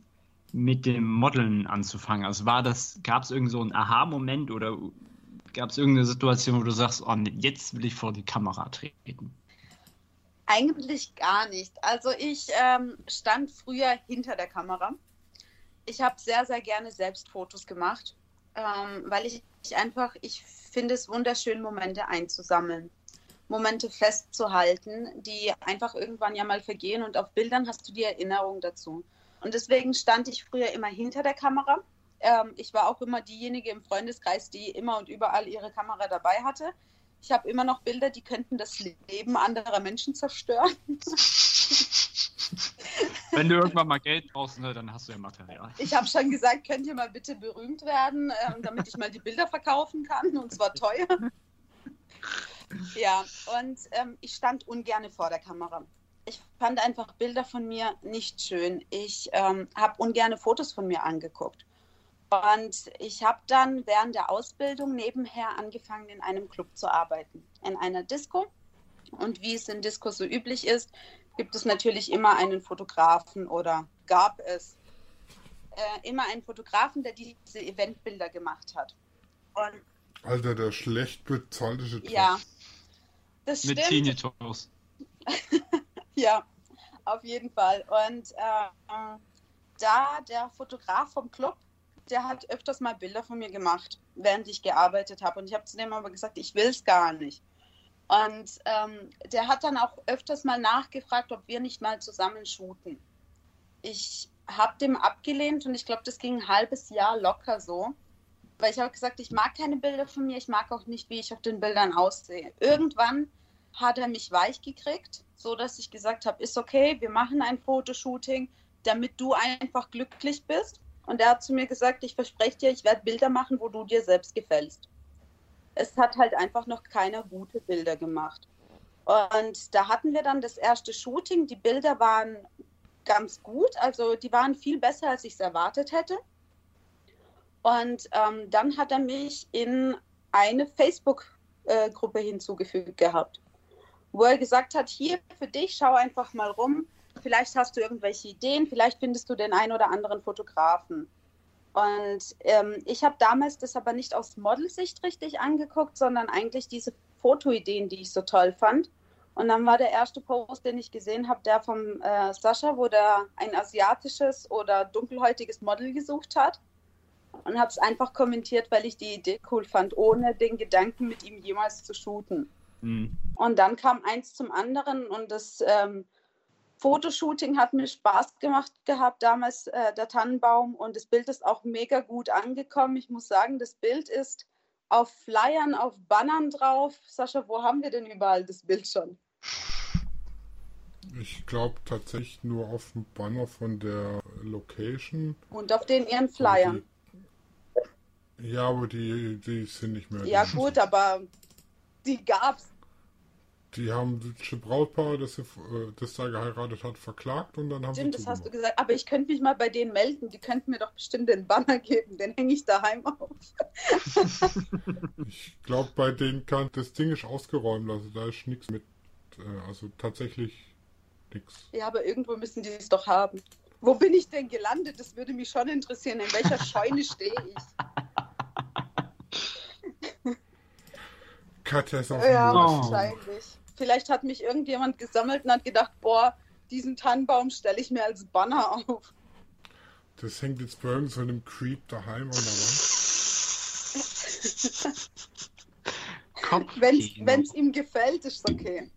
mit dem Modeln anzufangen? Also war das, gab es irgend so einen Aha-Moment oder gab es irgendeine Situation, wo du sagst, oh, jetzt will ich vor die Kamera treten? Eigentlich gar nicht. Also ich ähm, stand früher hinter der Kamera. Ich habe sehr, sehr gerne selbst Fotos gemacht, ähm, weil ich, ich einfach, ich finde es wunderschön, Momente einzusammeln, Momente festzuhalten, die einfach irgendwann ja mal vergehen und auf Bildern hast du die Erinnerung dazu. Und deswegen stand ich früher immer hinter der Kamera. Ähm, ich war auch immer diejenige im Freundeskreis, die immer und überall ihre Kamera dabei hatte. Ich habe immer noch Bilder, die könnten das Leben anderer Menschen zerstören. Wenn du irgendwann mal Geld brauchst, ne, dann hast du ja Material. Ich habe schon gesagt, könnt ihr mal bitte berühmt werden, ähm, damit ich mal die Bilder verkaufen kann und zwar teuer. Ja, und ähm, ich stand ungern vor der Kamera. Ich fand einfach Bilder von mir nicht schön. Ich ähm, habe ungerne Fotos von mir angeguckt. Und ich habe dann während der Ausbildung nebenher angefangen, in einem Club zu arbeiten, in einer Disco. Und wie es in Discos so üblich ist, gibt es natürlich immer einen Fotografen oder gab es äh, immer einen Fotografen, der diese Eventbilder gemacht hat. Und Alter, der schlecht bezahlte Job. ja, das Mit stimmt. Tinnitus. Ja, auf jeden Fall. Und äh, da der Fotograf vom Club, der hat öfters mal Bilder von mir gemacht, während ich gearbeitet habe. Und ich habe zu dem aber gesagt, ich will es gar nicht. Und ähm, der hat dann auch öfters mal nachgefragt, ob wir nicht mal zusammen shooten. Ich habe dem abgelehnt und ich glaube, das ging ein halbes Jahr locker so. Weil ich habe gesagt, ich mag keine Bilder von mir, ich mag auch nicht, wie ich auf den Bildern aussehe. Irgendwann hat er mich weich gekriegt, so dass ich gesagt habe, ist okay, wir machen ein Fotoshooting, damit du einfach glücklich bist. Und er hat zu mir gesagt, ich verspreche dir, ich werde Bilder machen, wo du dir selbst gefällst. Es hat halt einfach noch keiner gute Bilder gemacht. Und da hatten wir dann das erste Shooting. Die Bilder waren ganz gut, also die waren viel besser, als ich es erwartet hätte. Und ähm, dann hat er mich in eine Facebook-Gruppe hinzugefügt gehabt, wo er gesagt hat, hier für dich, schau einfach mal rum, vielleicht hast du irgendwelche Ideen, vielleicht findest du den einen oder anderen Fotografen. Und ähm, ich habe damals das aber nicht aus Modelsicht richtig angeguckt, sondern eigentlich diese Fotoideen, die ich so toll fand. Und dann war der erste Post, den ich gesehen habe, der vom äh, Sascha, wo der ein asiatisches oder dunkelhäutiges Model gesucht hat. Und habe es einfach kommentiert, weil ich die Idee cool fand, ohne den Gedanken mit ihm jemals zu shooten. Hm. Und dann kam eins zum anderen und das ähm, Fotoshooting hat mir Spaß gemacht gehabt, damals äh, der Tannenbaum und das Bild ist auch mega gut angekommen. Ich muss sagen, das Bild ist auf Flyern, auf Bannern drauf. Sascha, wo haben wir denn überall das Bild schon? Ich glaube tatsächlich nur auf dem Banner von der Location. Und auf den ihren Flyern. Ja, aber die, die sind nicht mehr. Ja gut, aber die gab's. Die haben das Brautpaar, das, sie, äh, das da geheiratet hat, verklagt und dann haben Stimmt, sie das hast du gesagt. Aber ich könnte mich mal bei denen melden. Die könnten mir doch bestimmt den Banner geben. Den hänge ich daheim auf. Ich glaube, bei denen kann das Ding ist ausgeräumt, also da ist nichts mit, äh, also tatsächlich nichts. Ja, aber irgendwo müssen die es doch haben. Wo bin ich denn gelandet? Das würde mich schon interessieren. In welcher Scheune stehe ich? Ist auf Ja, dem. Oh. wahrscheinlich. Vielleicht hat mich irgendjemand gesammelt und hat gedacht, boah, diesen Tannenbaum stelle ich mir als Banner auf. Das hängt jetzt bei irgend so einem Creep daheim an der Wand. Wenn es ihm gefällt, ist okay.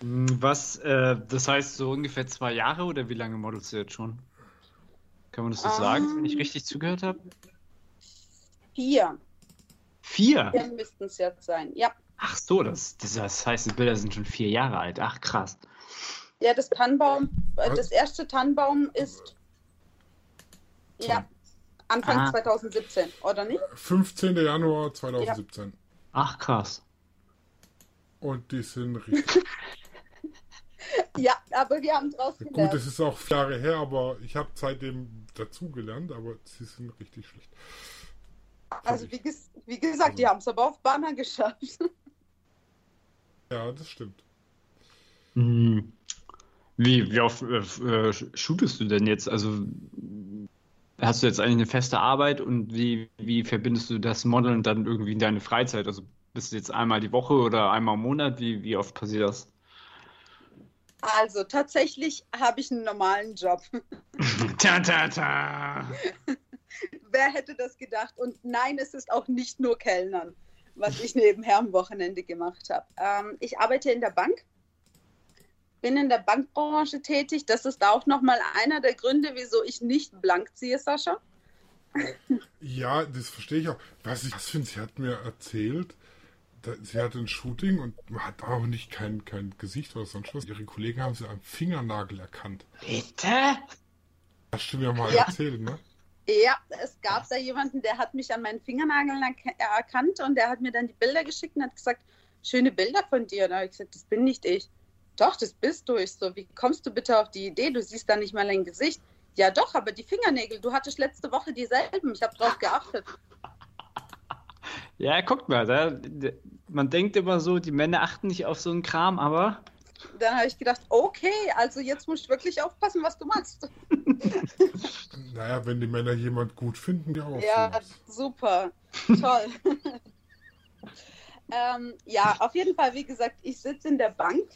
Hm, Was, äh, das heißt so ungefähr zwei Jahre oder wie lange modelst du jetzt schon? Kann man das so Ähm. sagen, wenn ich richtig zugehört habe? Vier. Vier? Vier müssten es jetzt sein. Ja. Ach so, das, das- das heißt, die Bilder sind schon vier Jahre alt. Ach krass. Ja, das Tannenbaum, äh, das erste Tannenbaum ist ja Anfang Ah. 2017, oder nicht? 15. Januar 2017. Ach krass. Und die sind richtig. Ja, aber wir haben draus Gut, gelernt. das ist auch vier Jahre her, aber ich habe seitdem dazugelernt, aber sie sind richtig schlecht. Also wie, ges wie gesagt, die haben es aber auf Banner geschafft. Ja, das stimmt. Hm. Wie, wie oft äh, äh, shootest du denn jetzt? Also hast du jetzt eigentlich eine feste Arbeit und wie, wie verbindest du das Modeln dann irgendwie in deine Freizeit? Also bist du jetzt einmal die Woche oder einmal im Monat? Wie, wie oft passiert das? Also tatsächlich habe ich einen normalen Job. ta, ta, ta. Wer hätte das gedacht? Und nein, es ist auch nicht nur Kellnern, was ich nebenher am Wochenende gemacht habe. Ähm, ich arbeite in der Bank, bin in der Bankbranche tätig. Das ist auch nochmal einer der Gründe, wieso ich nicht blank ziehe, Sascha. Ja, das verstehe ich auch. Was ich was finde, sie hat mir erzählt, sie hatte ein Shooting und hat auch nicht kein, kein Gesicht oder sonst was. Ihre Kollegen haben sie am Fingernagel erkannt. Bitte? Hast du mir mal Ja. erzählt, ne? Ja, es gab da jemanden, der hat mich an meinen Fingernageln erk- erkannt und der hat mir dann die Bilder geschickt und hat gesagt, schöne Bilder von dir. Da habe ich gesagt, das bin nicht ich. Doch, das bist du. Ich so, wie kommst du bitte auf die Idee? Du siehst da nicht mal ein Gesicht. Ja, doch, aber die Fingernägel, du hattest letzte Woche dieselben. Ich habe drauf geachtet. Ja, guckt mal, da, man denkt immer so, die Männer achten nicht auf so einen Kram, aber Dann habe ich gedacht, okay, also jetzt musst du wirklich aufpassen, was du machst. Naja, wenn die Männer jemand gut finden, die auch. Ja, sowas. super. Toll. ähm, ja, auf jeden Fall, wie gesagt, ich sitze in der Bank,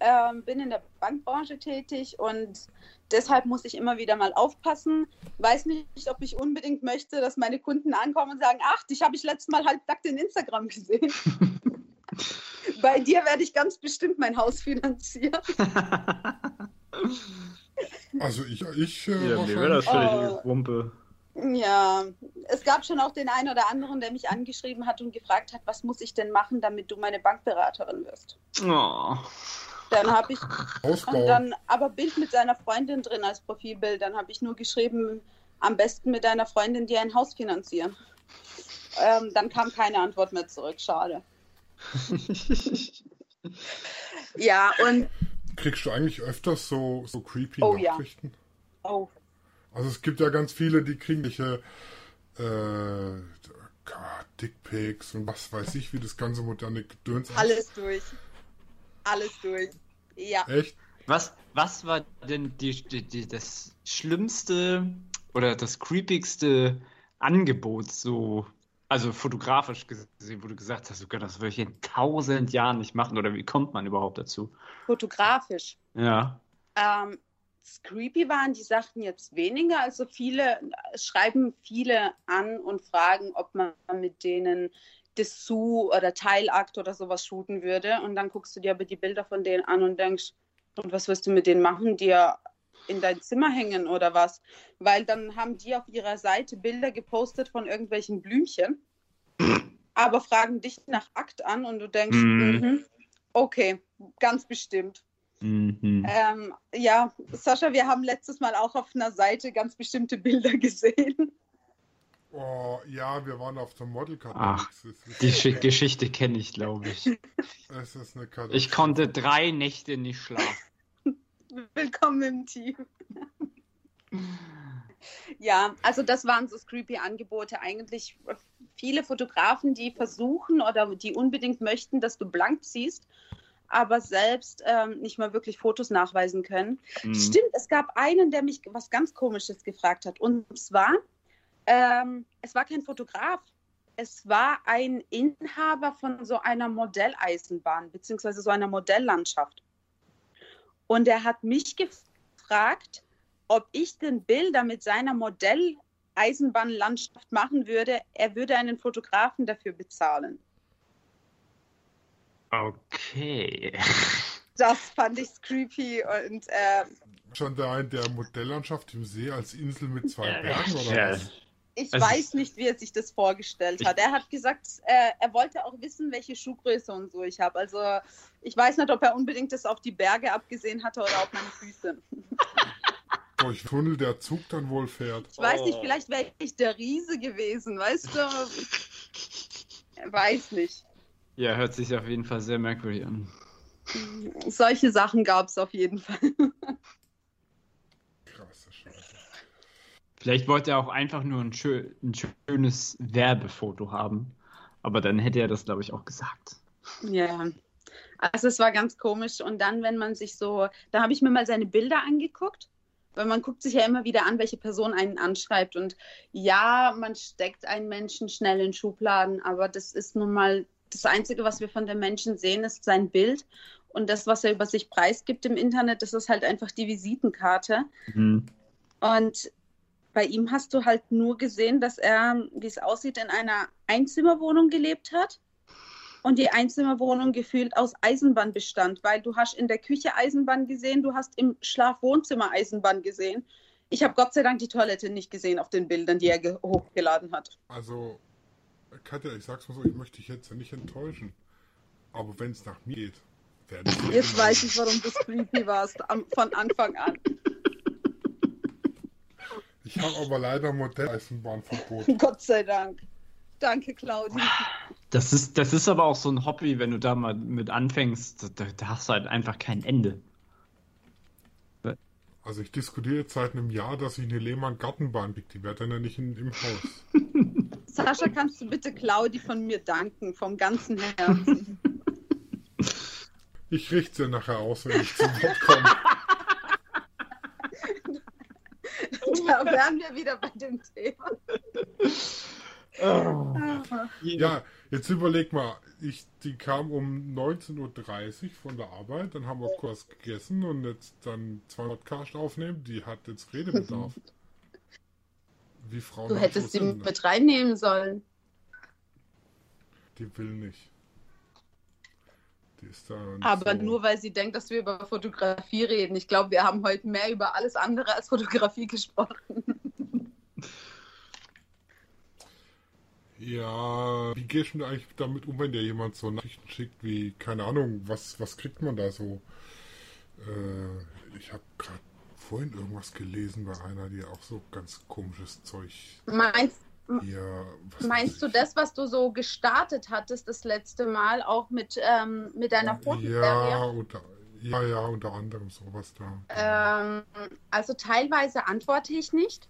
ähm, bin in der Bankbranche tätig und deshalb muss ich immer wieder mal aufpassen. Weiß nicht, ob ich unbedingt möchte, dass meine Kunden ankommen und sagen, ach, dich habe ich letztes Mal halbnackt in Instagram gesehen. Bei dir werde ich ganz bestimmt mein Haus finanzieren. Also ich, ich äh, ja, mir wäre das wahrscheinlich- Oh. völlig Wumpe. Ja, es gab schon auch den einen oder anderen, der mich angeschrieben hat und gefragt hat, was muss ich denn machen, damit du meine Bankberaterin wirst. Oh. Dann habe ich Hausbau. und dann aber Bild mit seiner Freundin drin als Profilbild. Dann habe ich nur geschrieben, am besten mit deiner Freundin dir ein Haus finanzieren. Ähm, dann kam keine Antwort mehr zurück. Schade. Ja, und Kriegst du eigentlich öfters so, so creepy Oh, ja. Nachrichten? oh, Also es gibt ja ganz viele, die kriegen welche äh, Dickpics und was weiß ich, wie das ganze moderne Gedöns alles durch. Alles durch. Ja. Echt? Was, was war denn die, die, die, das schlimmste oder das creepigste Angebot, so, also fotografisch gesehen, wo du gesagt hast, Gott, das würde ich in tausend Jahren nicht machen oder wie kommt man überhaupt dazu? Fotografisch. Ja. Ähm, creepy waren die Sachen jetzt weniger. Also viele schreiben viele an und fragen, ob man mit denen Dessous oder Teilakt oder sowas shooten würde. Und dann guckst du dir aber die Bilder von denen an und denkst, und was wirst du mit denen machen? Dir in dein Zimmer hängen oder was? Weil dann haben die auf ihrer Seite Bilder gepostet von irgendwelchen Blümchen, aber fragen dich nach Akt an und du denkst, Mhm. mhm, okay, ganz bestimmt. Mhm. Ähm, ja, Sascha, wir haben letztes Mal auch auf einer Seite ganz bestimmte Bilder gesehen. Oh, ja, wir waren auf der Modelkarte. Ach, Die Schi- Geschichte kenne ich, glaube ich. es ist eine Katastrophe. Ich konnte drei Nächte nicht schlafen. Willkommen im Team. Ja, also das waren so creepy Angebote. Eigentlich viele Fotografen, die versuchen oder die unbedingt möchten, dass du blank ziehst, aber selbst ähm, nicht mal wirklich Fotos nachweisen können. Mhm. Stimmt, es gab einen, der mich was ganz Komisches gefragt hat. Und zwar, ähm, es war kein Fotograf. Es war ein Inhaber von so einer Modelleisenbahn, beziehungsweise so einer Modelllandschaft. Und er hat mich gefragt, ob ich denn Bilder mit seiner Modelleisenbahnlandschaft machen würde. Er würde einen Fotografen dafür bezahlen. Okay. Das fand ich creepy und äh, Schon der ein der Modelllandschaft im See als Insel mit zwei Bergen oder was? Ich Also- weiß nicht, wie er sich das vorgestellt Ich- hat. Er hat gesagt, äh, er wollte auch wissen, welche Schuhgröße und so ich habe. Also ich weiß nicht, ob er unbedingt das auf die Berge abgesehen hatte oder auf meine Füße. Durch Tunnel der Zug dann wohl fährt. Ich weiß nicht, Oh. vielleicht wäre ich der Riese gewesen, weißt du? Weiß nicht. Ja, hört sich auf jeden Fall sehr merkwürdig an. Solche Sachen gab es auf jeden Fall. Krasse Scheiße. Vielleicht wollte er auch einfach nur ein, schö ein schönes Werbefoto haben. Aber dann hätte er das, glaube ich, auch gesagt. Ja. Also es war ganz komisch. Und dann, wenn man sich so, da habe ich mir mal seine Bilder angeguckt, weil man guckt sich ja immer wieder an, welche Person einen anschreibt. Und ja, man steckt einen Menschen schnell in Schubladen, aber das ist nun mal das Einzige, was wir von dem Menschen sehen, ist sein Bild. Und das, was er über sich preisgibt im Internet, das ist halt einfach die Visitenkarte. Mhm. Und bei ihm hast du halt nur gesehen, dass er, wie es aussieht, in einer Einzimmerwohnung gelebt hat und die Einzimmerwohnung gefühlt aus Eisenbahn bestand, weil du hast in der Küche Eisenbahn gesehen, du hast im Schlafwohnzimmer Eisenbahn gesehen. Ich habe Gott sei Dank die Toilette nicht gesehen auf den Bildern, die er ge- hochgeladen hat. Also, Katja, ich sag's mal so, ich möchte dich jetzt ja nicht enttäuschen. Aber wenn es nach mir geht, werde ich. Jetzt weiß ich, warum du creepy warst am, von Anfang an. Ich habe aber leider Modelleisenbahnverbot. Gott sei Dank. Danke, Claudia. Das ist, das ist aber auch so ein Hobby, wenn du da mal mit anfängst, da, da hast du halt einfach kein Ende. Also ich diskutiere jetzt seit einem Jahr, dass ich eine Lehmann-Gartenbahn kriege. Die wäre dann ja nicht in, im Haus. Sascha, kannst du bitte Claudi von mir danken, vom ganzen Herzen. Ich richte sie nachher aus, wenn ich zum Wort komme. da wären wir wieder bei dem Thema. Ja, jetzt überleg mal, ich, die kam um 19.30 Uhr von der Arbeit, dann haben wir kurz gegessen und jetzt dann zwei Podcast aufnehmen, die hat jetzt Redebedarf. Wie Frauen Du hättest sie sind, ne? mit reinnehmen sollen. Die will nicht. Die ist da nicht Aber so. nur weil sie denkt, dass wir über Fotografie reden. Ich glaube, wir haben heute mehr über alles andere als Fotografie gesprochen. Ja, wie gehst du eigentlich damit um, wenn dir jemand so Nachrichten schickt, wie, keine Ahnung, was, was kriegt man da so? Äh, ich habe gerade vorhin irgendwas gelesen bei einer, die auch so ganz komisches Zeug Meinst, Was meinst du das, was du so gestartet hattest das letzte Mal, auch mit, ähm, mit deiner Ja, Fotoserie? unter, ja, ja, unter anderem sowas da. Ähm, also teilweise antworte ich nicht.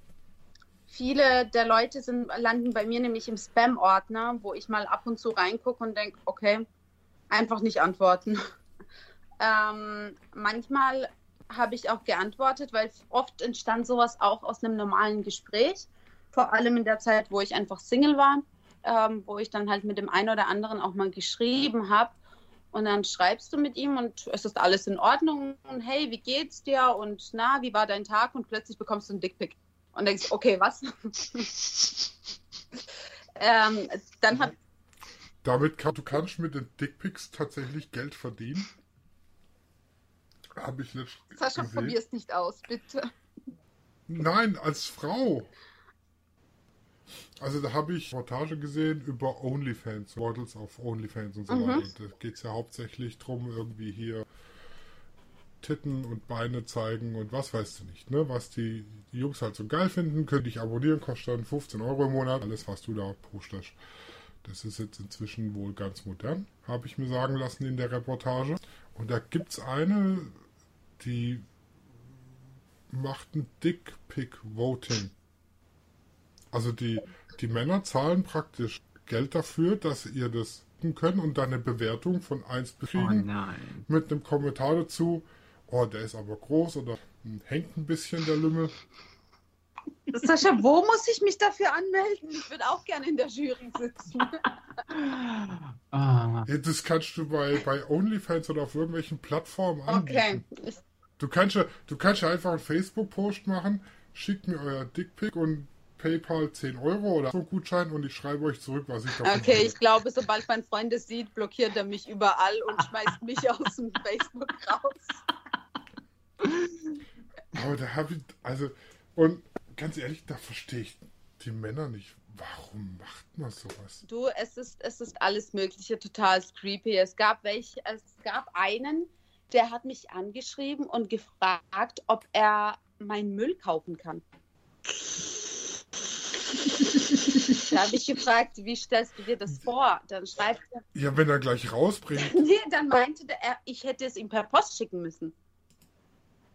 Viele der Leute sind, landen bei mir nämlich im Spam-Ordner, wo ich mal ab und zu reingucke und denke, okay, einfach nicht antworten. ähm, manchmal habe ich auch geantwortet, weil oft entstand sowas auch aus einem normalen Gespräch. Vor allem in der Zeit, wo ich einfach Single war, ähm, wo ich dann halt mit dem einen oder anderen auch mal geschrieben habe. Und dann schreibst du mit ihm und es ist alles in Ordnung. Und hey, wie geht's dir? Und na, wie war dein Tag? Und plötzlich bekommst du einen Dickpick. Und denkst, okay, was? ähm, dann hat, Damit kann, du kannst mit den Dickpics tatsächlich Geld verdienen. Habe ich letztens Sascha, gesehen. probier's nicht aus, bitte. Nein, als Frau. Also da habe ich Reportage gesehen über OnlyFans, Models auf OnlyFans und so Mhm. weiter. Und da geht es ja hauptsächlich drum, irgendwie hier Titten und Beine zeigen und was weißt du nicht, ne? Was die, die Jungs halt so geil finden, könnte ich abonnieren, kostet dann 15 Euro im Monat. Alles, was du da postest. Das ist jetzt inzwischen wohl ganz modern, habe ich mir sagen lassen in der Reportage. Und da gibt es eine, die macht ein Dick-Pick-Voting. Also die, die Männer zahlen praktisch Geld dafür, dass ihr das können und dann eine Bewertung von 1 Oh kriegen nein. mit einem Kommentar dazu, oh, der ist aber groß oder hängt ein bisschen der Lümmel. Sascha, wo muss ich mich dafür anmelden? Ich würde auch gerne in der Jury sitzen. Ah, Das kannst du bei, bei OnlyFans oder auf irgendwelchen Plattformen anbieten. Okay. Du kannst ja, du kannst ja einfach einen Facebook-Post machen, schickt mir euer Dickpick und PayPal 10 Euro oder so Gutschein und ich schreibe euch zurück, was ich davon okay, halte. ich glaube, sobald mein Freund es sieht, blockiert er mich überall und schmeißt mich aus dem Facebook raus. Aber da habe ich, also, und ganz ehrlich, da verstehe ich die Männer nicht. Warum macht man sowas? Du, es ist, es ist alles Mögliche total creepy. Es gab welche, es gab einen, der hat mich angeschrieben und gefragt, ob er meinen Müll kaufen kann. Da habe ich gefragt, wie stellst du dir das vor? Dann schreibt er, Ja, wenn er gleich rausbringt. nee, dann meinte er, ich hätte es ihm per Post schicken müssen.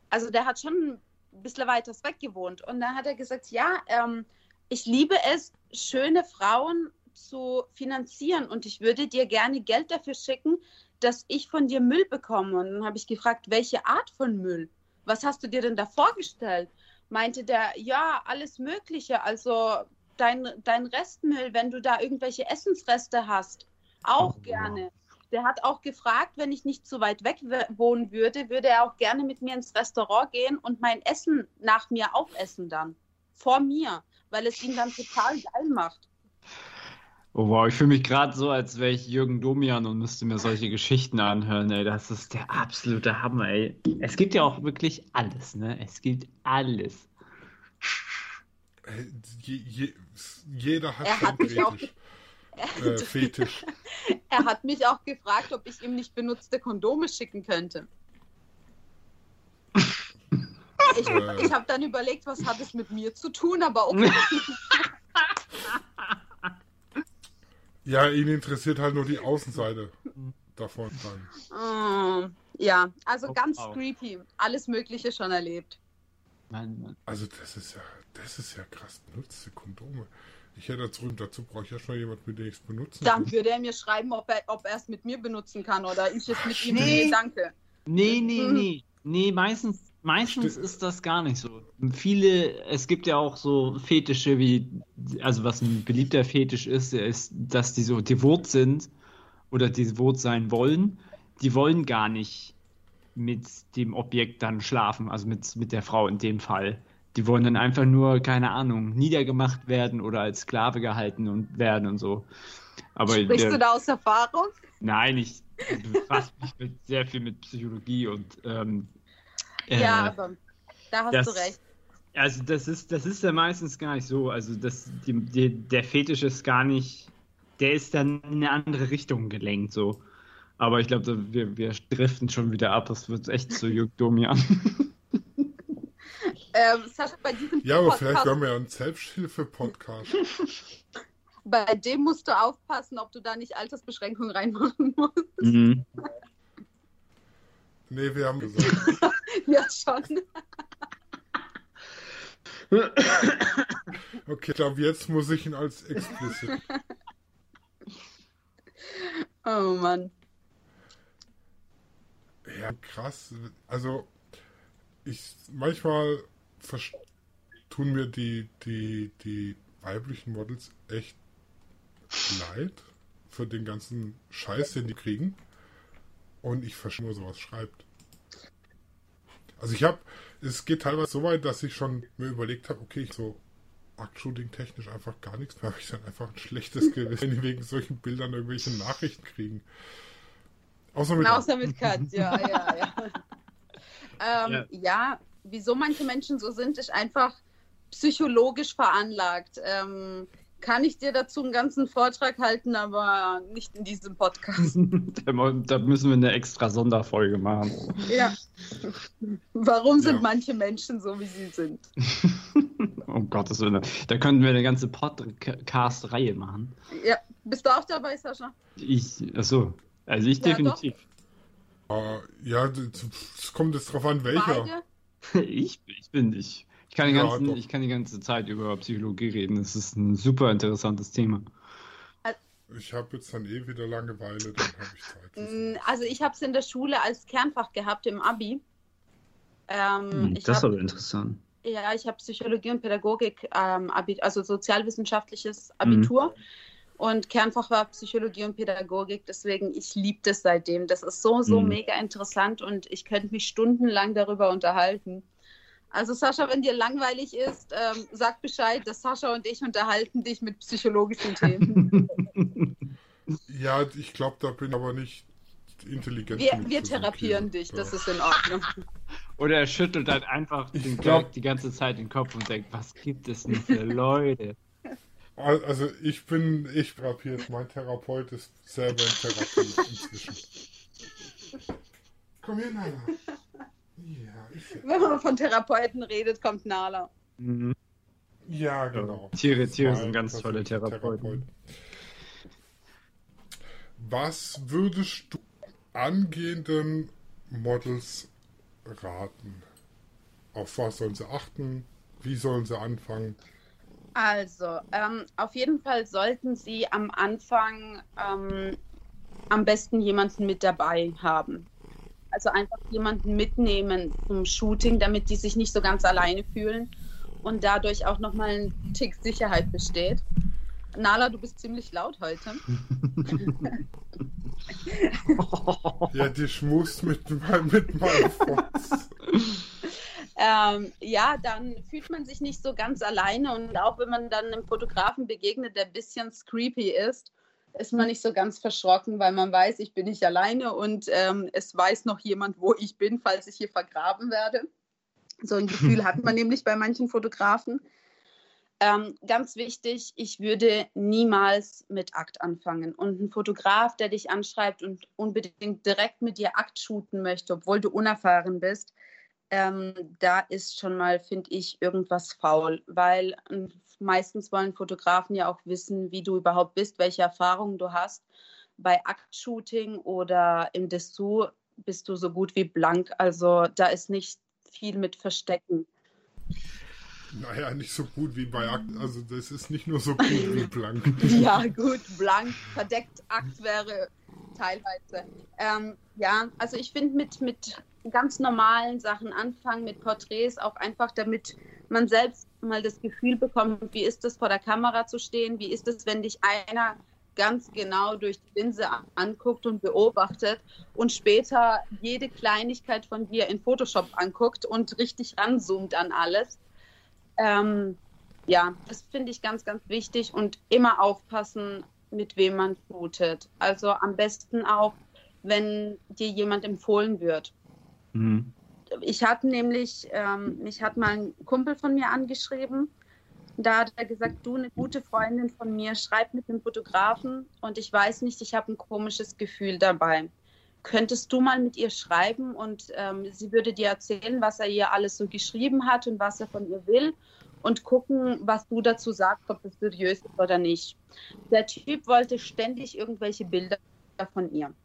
Also der hat schon ein bisschen weiter weg gewohnt. Und dann hat er gesagt, ja, ähm, ich liebe es, schöne Frauen zu finanzieren und ich würde dir gerne Geld dafür schicken, dass ich von dir Müll bekomme. Und dann habe ich gefragt, welche Art von Müll? Was hast du dir denn da vorgestellt? Meinte der, ja, alles Mögliche. Also dein, dein Restmüll, wenn du da irgendwelche Essensreste hast, auch Oh, gerne. Der hat auch gefragt, wenn ich nicht zu weit weg wohnen würde, würde er auch gerne mit mir ins Restaurant gehen und mein Essen nach mir aufessen dann. Vor mir, weil es ihn dann total geil macht. Oh wow, ich fühle mich gerade so, als wäre ich Jürgen Domian und müsste mir solche Geschichten anhören, ey. Das ist der absolute Hammer, ey. Es gibt ja auch wirklich alles, ne? Es gibt alles. Je, je, jeder hat Er hat mich auch- Fetisch. Äh, Fetisch. Er hat mich auch gefragt, ob ich ihm nicht benutzte Kondome schicken könnte. Ich, Äh. ich habe dann überlegt, was hat es mit mir zu tun, aber okay. Ja, ihn interessiert halt nur die Außenseite davon dann. Mm, ja, also Auf- ganz auf. creepy. Alles Mögliche schon erlebt. Mann. Also das ist ja, das ist ja krass. Benutzte Kondome. Ich hätte dazu, dazu brauche ich ja schon jemand, mit dem ich es benutzen Dann kann. würde er mir schreiben, ob er ob er es mit mir benutzen kann oder ich es mit ihm. Nee. Nee, danke. Nee, nee, Mhm. nee. Nee, meistens, meistens ist das gar nicht so. Viele, es gibt ja auch so Fetische wie, also was ein beliebter Fetisch ist, ist, dass die so devot sind oder devot sein wollen. Die wollen gar nicht mit dem Objekt dann schlafen, also mit, mit der Frau in dem Fall. Die wollen dann einfach nur, keine Ahnung, niedergemacht werden oder als Sklave gehalten und werden und so. Aber Sprichst der- du da aus Erfahrung? Nein, ich befasse mich mit, sehr viel mit Psychologie und ähm, äh, ja, aber da hast das- du recht. also das ist, das ist ja meistens gar nicht so. Also das, die, die, der Fetisch ist gar nicht, der ist dann in eine andere Richtung gelenkt so. Aber ich glaube, wir, wir driften schon wieder ab. Das wird echt zu Jörg Domian. Ähm, Sascha, bei diesem Ja, aber Podcast, vielleicht werden wir ja einen Selbsthilfe-Podcast. bei dem musst du aufpassen, ob du da nicht Altersbeschränkungen reinmachen musst. Mhm. Nee, wir haben gesagt. ja, schon. Okay, ich glaube, jetzt muss ich ihn als explicit. Oh Mann. Ja, krass. Also, ich manchmal tun mir die, die, die weiblichen Models echt leid für den ganzen Scheiß, den die kriegen. Und ich verstehe nur, sowas schreibt. Also ich habe, es geht teilweise so weit, dass ich schon mir überlegt habe, okay, ich so Aktshooting technisch einfach gar nichts mehr, habe ich dann einfach ein schlechtes Gewissen, wenn die wegen solchen Bildern irgendwelche Nachrichten kriegen. Außer mit Außer mit Kat, ja, ja, ja. ähm, Ja. ja. Wieso manche Menschen so sind, ist einfach psychologisch veranlagt. Ähm, kann ich dir dazu einen ganzen Vortrag halten, aber nicht in diesem Podcast. da, müssen wir eine extra Sonderfolge machen. ja. Warum sind Ja. manche Menschen so, wie sie sind? um Gottes Willen. Da könnten wir eine ganze Podcast-Reihe machen. Ja. Bist du auch dabei, Sascha? Ich, achso, also ich Ja, definitiv. Äh, ja, es kommt jetzt drauf an, welcher. Beide? Ich, ich bin ich. Ich kann, die Ja, ganzen, ich kann die ganze Zeit über Psychologie reden. Das ist ein super interessantes Thema. Ich habe jetzt dann eh wieder Langeweile, dann habe ich Zeit. Mm, Also ich habe es in der Schule als Kernfach gehabt im Abi. Ähm, ich das ist aber interessant. ja, ich habe Psychologie und Pädagogik, ähm, Abi, also sozialwissenschaftliches Mhm. Und Kernfach war Psychologie und Pädagogik, deswegen ich liebe das seitdem. Das ist so, so Mhm. mega interessant und ich könnte mich stundenlang darüber unterhalten. Also Sascha, wenn dir langweilig ist, ähm, sag Bescheid, dass Sascha und ich unterhalten dich mit psychologischen Themen. Ja, ich glaube, da bin ich aber nicht intelligent. Wir, wir therapieren dich, das ist in Ordnung. Oder er schüttelt halt einfach Ich den glaub- die ganze Zeit den Kopf und denkt, was gibt es denn für Leute? Also ich bin, ich therapiert, mein Therapeut ist selber in Therapie inzwischen. Komm her, Nala. Ja, ich, Wenn man von Therapeuten redet, kommt Nala. Mhm. Ja, genau. Tiere, Tiere Zwei sind ganz tolle Therapeuten. Was würdest du angehenden Models raten? Auf was sollen sie achten? Wie sollen sie anfangen? Also, ähm, auf jeden Fall sollten Sie am Anfang ähm, am besten jemanden mit dabei haben. Also einfach jemanden mitnehmen zum Shooting, damit die sich nicht so ganz alleine fühlen und dadurch auch nochmal ein Tick Sicherheit besteht. Nala, du bist ziemlich laut heute. Ja, die schmust mit, mit meinem Fotz. Ähm, ja, dann fühlt man sich nicht so ganz alleine und auch wenn man dann einem Fotografen begegnet, der ein bisschen creepy ist, ist man nicht so ganz verschrocken, weil man weiß, ich bin nicht alleine und ähm, es weiß noch jemand, wo ich bin, falls ich hier vergraben werde. So ein Gefühl hat man nämlich bei manchen Fotografen. Ähm, ganz wichtig, ich würde niemals mit Akt anfangen. Und ein Fotograf, der dich anschreibt und unbedingt direkt mit dir Akt shooten möchte, obwohl du unerfahren bist, ähm, da ist schon mal, finde ich, irgendwas faul, weil ähm, meistens wollen Fotografen ja auch wissen, wie du überhaupt bist, welche Erfahrungen du hast. Bei Aktshooting oder im Dessous bist du so gut wie blank, also da ist nicht viel mit Verstecken. Naja, nicht so gut wie bei Akt. Also, das ist nicht nur so gut wie blank. Ja, gut, blank, verdeckt Akt wäre teilweise. Ähm, ja, also ich finde mit, mit ganz normalen Sachen anfangen, mit Porträts, auch einfach damit man selbst mal das Gefühl bekommt, wie ist es vor der Kamera zu stehen, wie ist es, wenn dich einer ganz genau durch die Linse anguckt und beobachtet und später jede Kleinigkeit von dir in Photoshop anguckt und richtig ranzoomt an alles. Ähm, ja, das finde ich ganz, ganz wichtig und immer aufpassen, mit wem man shootet. Also am besten auch, wenn dir jemand empfohlen wird. Mhm. Ich hatte nämlich, ähm, mich hat mal ein Kumpel von mir angeschrieben. Da hat er gesagt, du, eine gute Freundin von mir, schreibt mit einem Fotografen und ich weiß nicht, ich habe ein komisches Gefühl dabei. Könntest du mal mit ihr schreiben und ähm, sie würde dir erzählen, was er ihr alles so geschrieben hat und was er von ihr will und gucken, was du dazu sagst, ob das seriös ist oder nicht. Der Typ wollte ständig irgendwelche Bilder von ihr.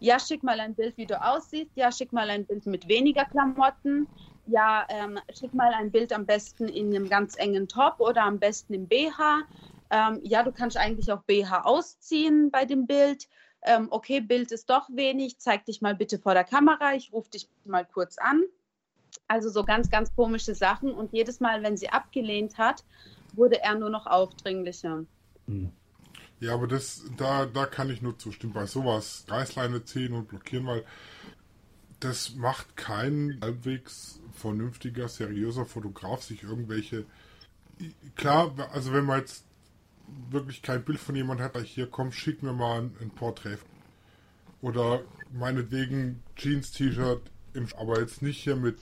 Ja, schick mal ein Bild, wie du aussiehst. Ja, schick mal ein Bild mit weniger Klamotten. Ja, ähm, schick mal ein Bild am besten in einem ganz engen Top oder am besten im BH. Ähm, ja, du kannst eigentlich auch BH ausziehen bei dem Bild. Ähm, okay, Bild ist doch wenig. Zeig dich mal bitte vor der Kamera. Ich rufe dich mal kurz an. Also so ganz, ganz komische Sachen. Und jedes Mal, wenn sie abgelehnt hat, wurde er nur noch aufdringlicher. Ja, aber das, da, da kann ich nur zustimmen. Bei sowas Reißleine ziehen und blockieren, weil das macht kein halbwegs vernünftiger, seriöser Fotograf sich irgendwelche. Klar, also wenn man jetzt wirklich kein Bild von jemand hat, hier komm, schick mir mal ein, ein Porträt. Oder meinetwegen Jeans-T-Shirt, aber jetzt nicht hier mit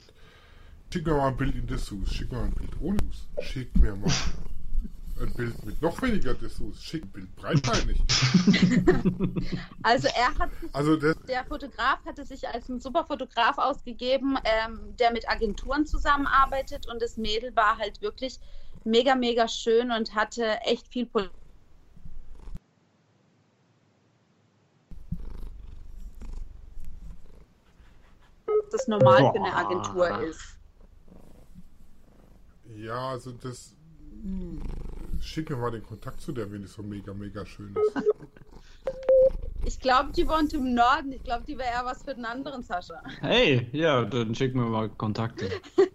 schick mir mal ein Bild in Dessous, schick mir mal ein Bild ohne schick mir mal ein Bild mit noch weniger Dessous, schick ein Bild breitbeinig. Also er hat Also das, der Fotograf hatte sich als ein super Fotograf ausgegeben, ähm, der mit Agenturen zusammenarbeitet und das Mädel war halt wirklich mega, mega schön und hatte echt viel Pol das normal für eine. Agentur ist. ja, also das, hm, schick mir mal den Kontakt zu der, wenn die so mega, mega schön ist. Ich glaube, die wohnt im Norden. Ich glaube, die wäre eher was für den anderen Sascha. Hey, ja, dann schick mir mal Kontakte.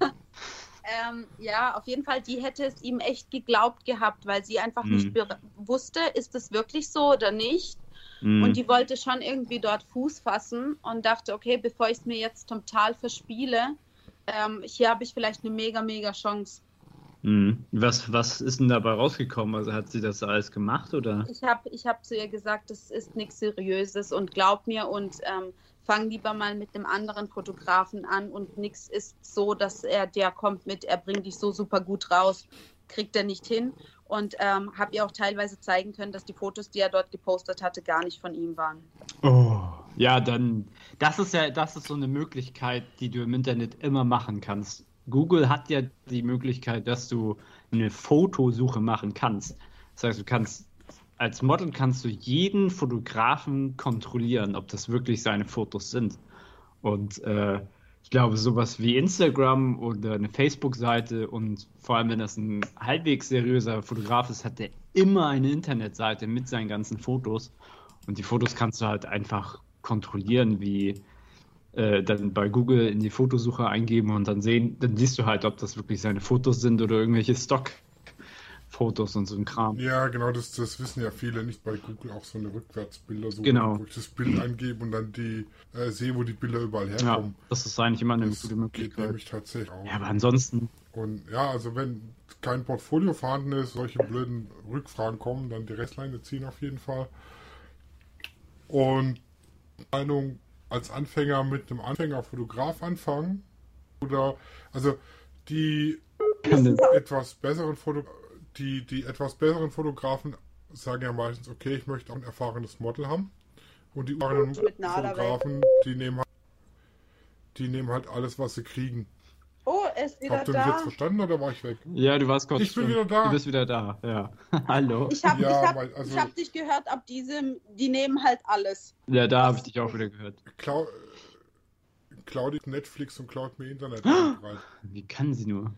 Ähm, ja, auf jeden Fall, die hätte es ihm echt geglaubt gehabt, weil sie einfach Mhm. nicht wusste, ist es wirklich so oder nicht. Mhm. Und die wollte schon irgendwie dort Fuß fassen und dachte, okay, bevor ich es mir jetzt total verspiele, ähm, hier habe ich vielleicht eine mega, mega Chance. Mhm. Was, was ist denn dabei rausgekommen? Also hat sie das alles gemacht oder? Ich habe ich hab zu ihr gesagt, das ist nichts Seriöses und glaub mir und ähm, fang lieber mal mit einem anderen Fotografen an und nichts ist so, dass er, der kommt mit, er bringt dich so super gut raus, kriegt er nicht hin. Und ähm, habe ihr auch teilweise zeigen können, dass die Fotos, die er dort gepostet hatte, gar nicht von ihm waren. Oh, ja, dann, das ist ja, das ist so eine Möglichkeit, die du im Internet immer machen kannst. Google hat ja die Möglichkeit, dass du eine Fotosuche machen kannst. Das heißt, du kannst als Model kannst du jeden Fotografen kontrollieren, ob das wirklich seine Fotos sind. Und äh, ich glaube, sowas wie Instagram oder eine Facebook-Seite und vor allem, wenn das ein halbwegs seriöser Fotograf ist, hat der immer eine Internetseite mit seinen ganzen Fotos. Und die Fotos kannst du halt einfach kontrollieren, wie äh, dann bei Google in die Fotosuche eingeben und dann sehen, dann siehst du halt, ob das wirklich seine Fotos sind oder irgendwelche Stock Fotos und so ein Kram. Ja, genau, das, das wissen ja viele nicht bei Google auch so eine Rückwärtsbilder, so genau. wo ich das Bild eingebe und dann die äh, sehe, wo die Bilder überall herkommen. Ja, das ist eigentlich immer eine das gute Möglichkeit. Geht nämlich tatsächlich auch. Ja, aber ansonsten. Und ja, also wenn kein Portfolio vorhanden ist, solche blöden Rückfragen kommen, dann die Restleine ziehen auf jeden Fall. Und Meinung als Anfänger mit einem Anfängerfotograf anfangen oder also die etwas besseren Fotografen die, die etwas besseren Fotografen sagen ja meistens, okay, ich möchte auch ein erfahrenes Model haben. Und die erfahrenen Fotografen, die nehmen, halt, die nehmen halt alles, was sie kriegen. Oh, er ist wieder Habt ihr da. mich jetzt verstanden oder war ich weg? Ja, du warst kurz. Ich bin wieder da. Du bist wieder da, ja. Hallo. Ich habe Ja, hab, also- ich hab dich gehört, ab diesem, die nehmen halt alles. Ja, da habe ich dich auch wieder gehört. Klau Claudia Netflix und klaut mir Internet. Wie kann sie nur?